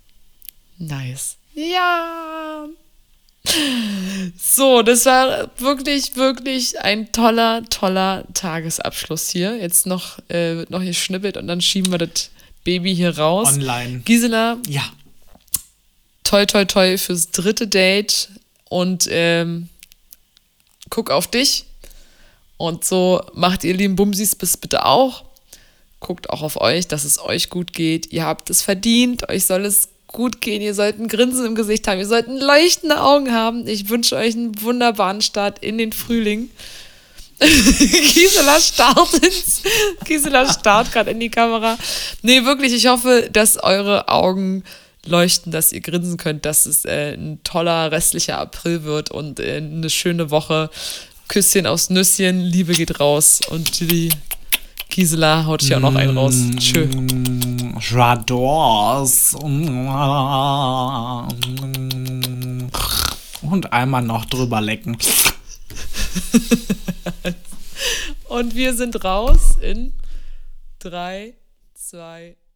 Nice. Ja. So, das war wirklich, wirklich ein toller, toller Tagesabschluss hier. Jetzt noch, äh, wird noch hier schnippelt und dann schieben wir das Baby hier raus. Online. Gisela, Ja. toi, toi, toi fürs dritte Date und ähm, guck auf dich. Und so macht ihr lieben Bumsis bis bitte auch. Guckt auch auf euch, dass es euch gut geht. Ihr habt es verdient. Euch soll es gut gehen. Ihr sollt ein Grinsen im Gesicht haben. Ihr sollt leuchtende Augen haben. Ich wünsche euch einen wunderbaren Start in den Frühling. Gisela starrt Gisela starrt gerade in die Kamera. Nee, wirklich, ich hoffe, dass eure Augen leuchten, dass ihr grinsen könnt, dass es äh, ein toller restlicher April wird und äh, eine schöne Woche. Küsschen aus Nüsschen, Liebe geht raus und die Gisela haut hier auch noch einen raus. Tschö. J'adores. Und einmal noch drüber lecken. Und wir sind raus in 3, 2, 1.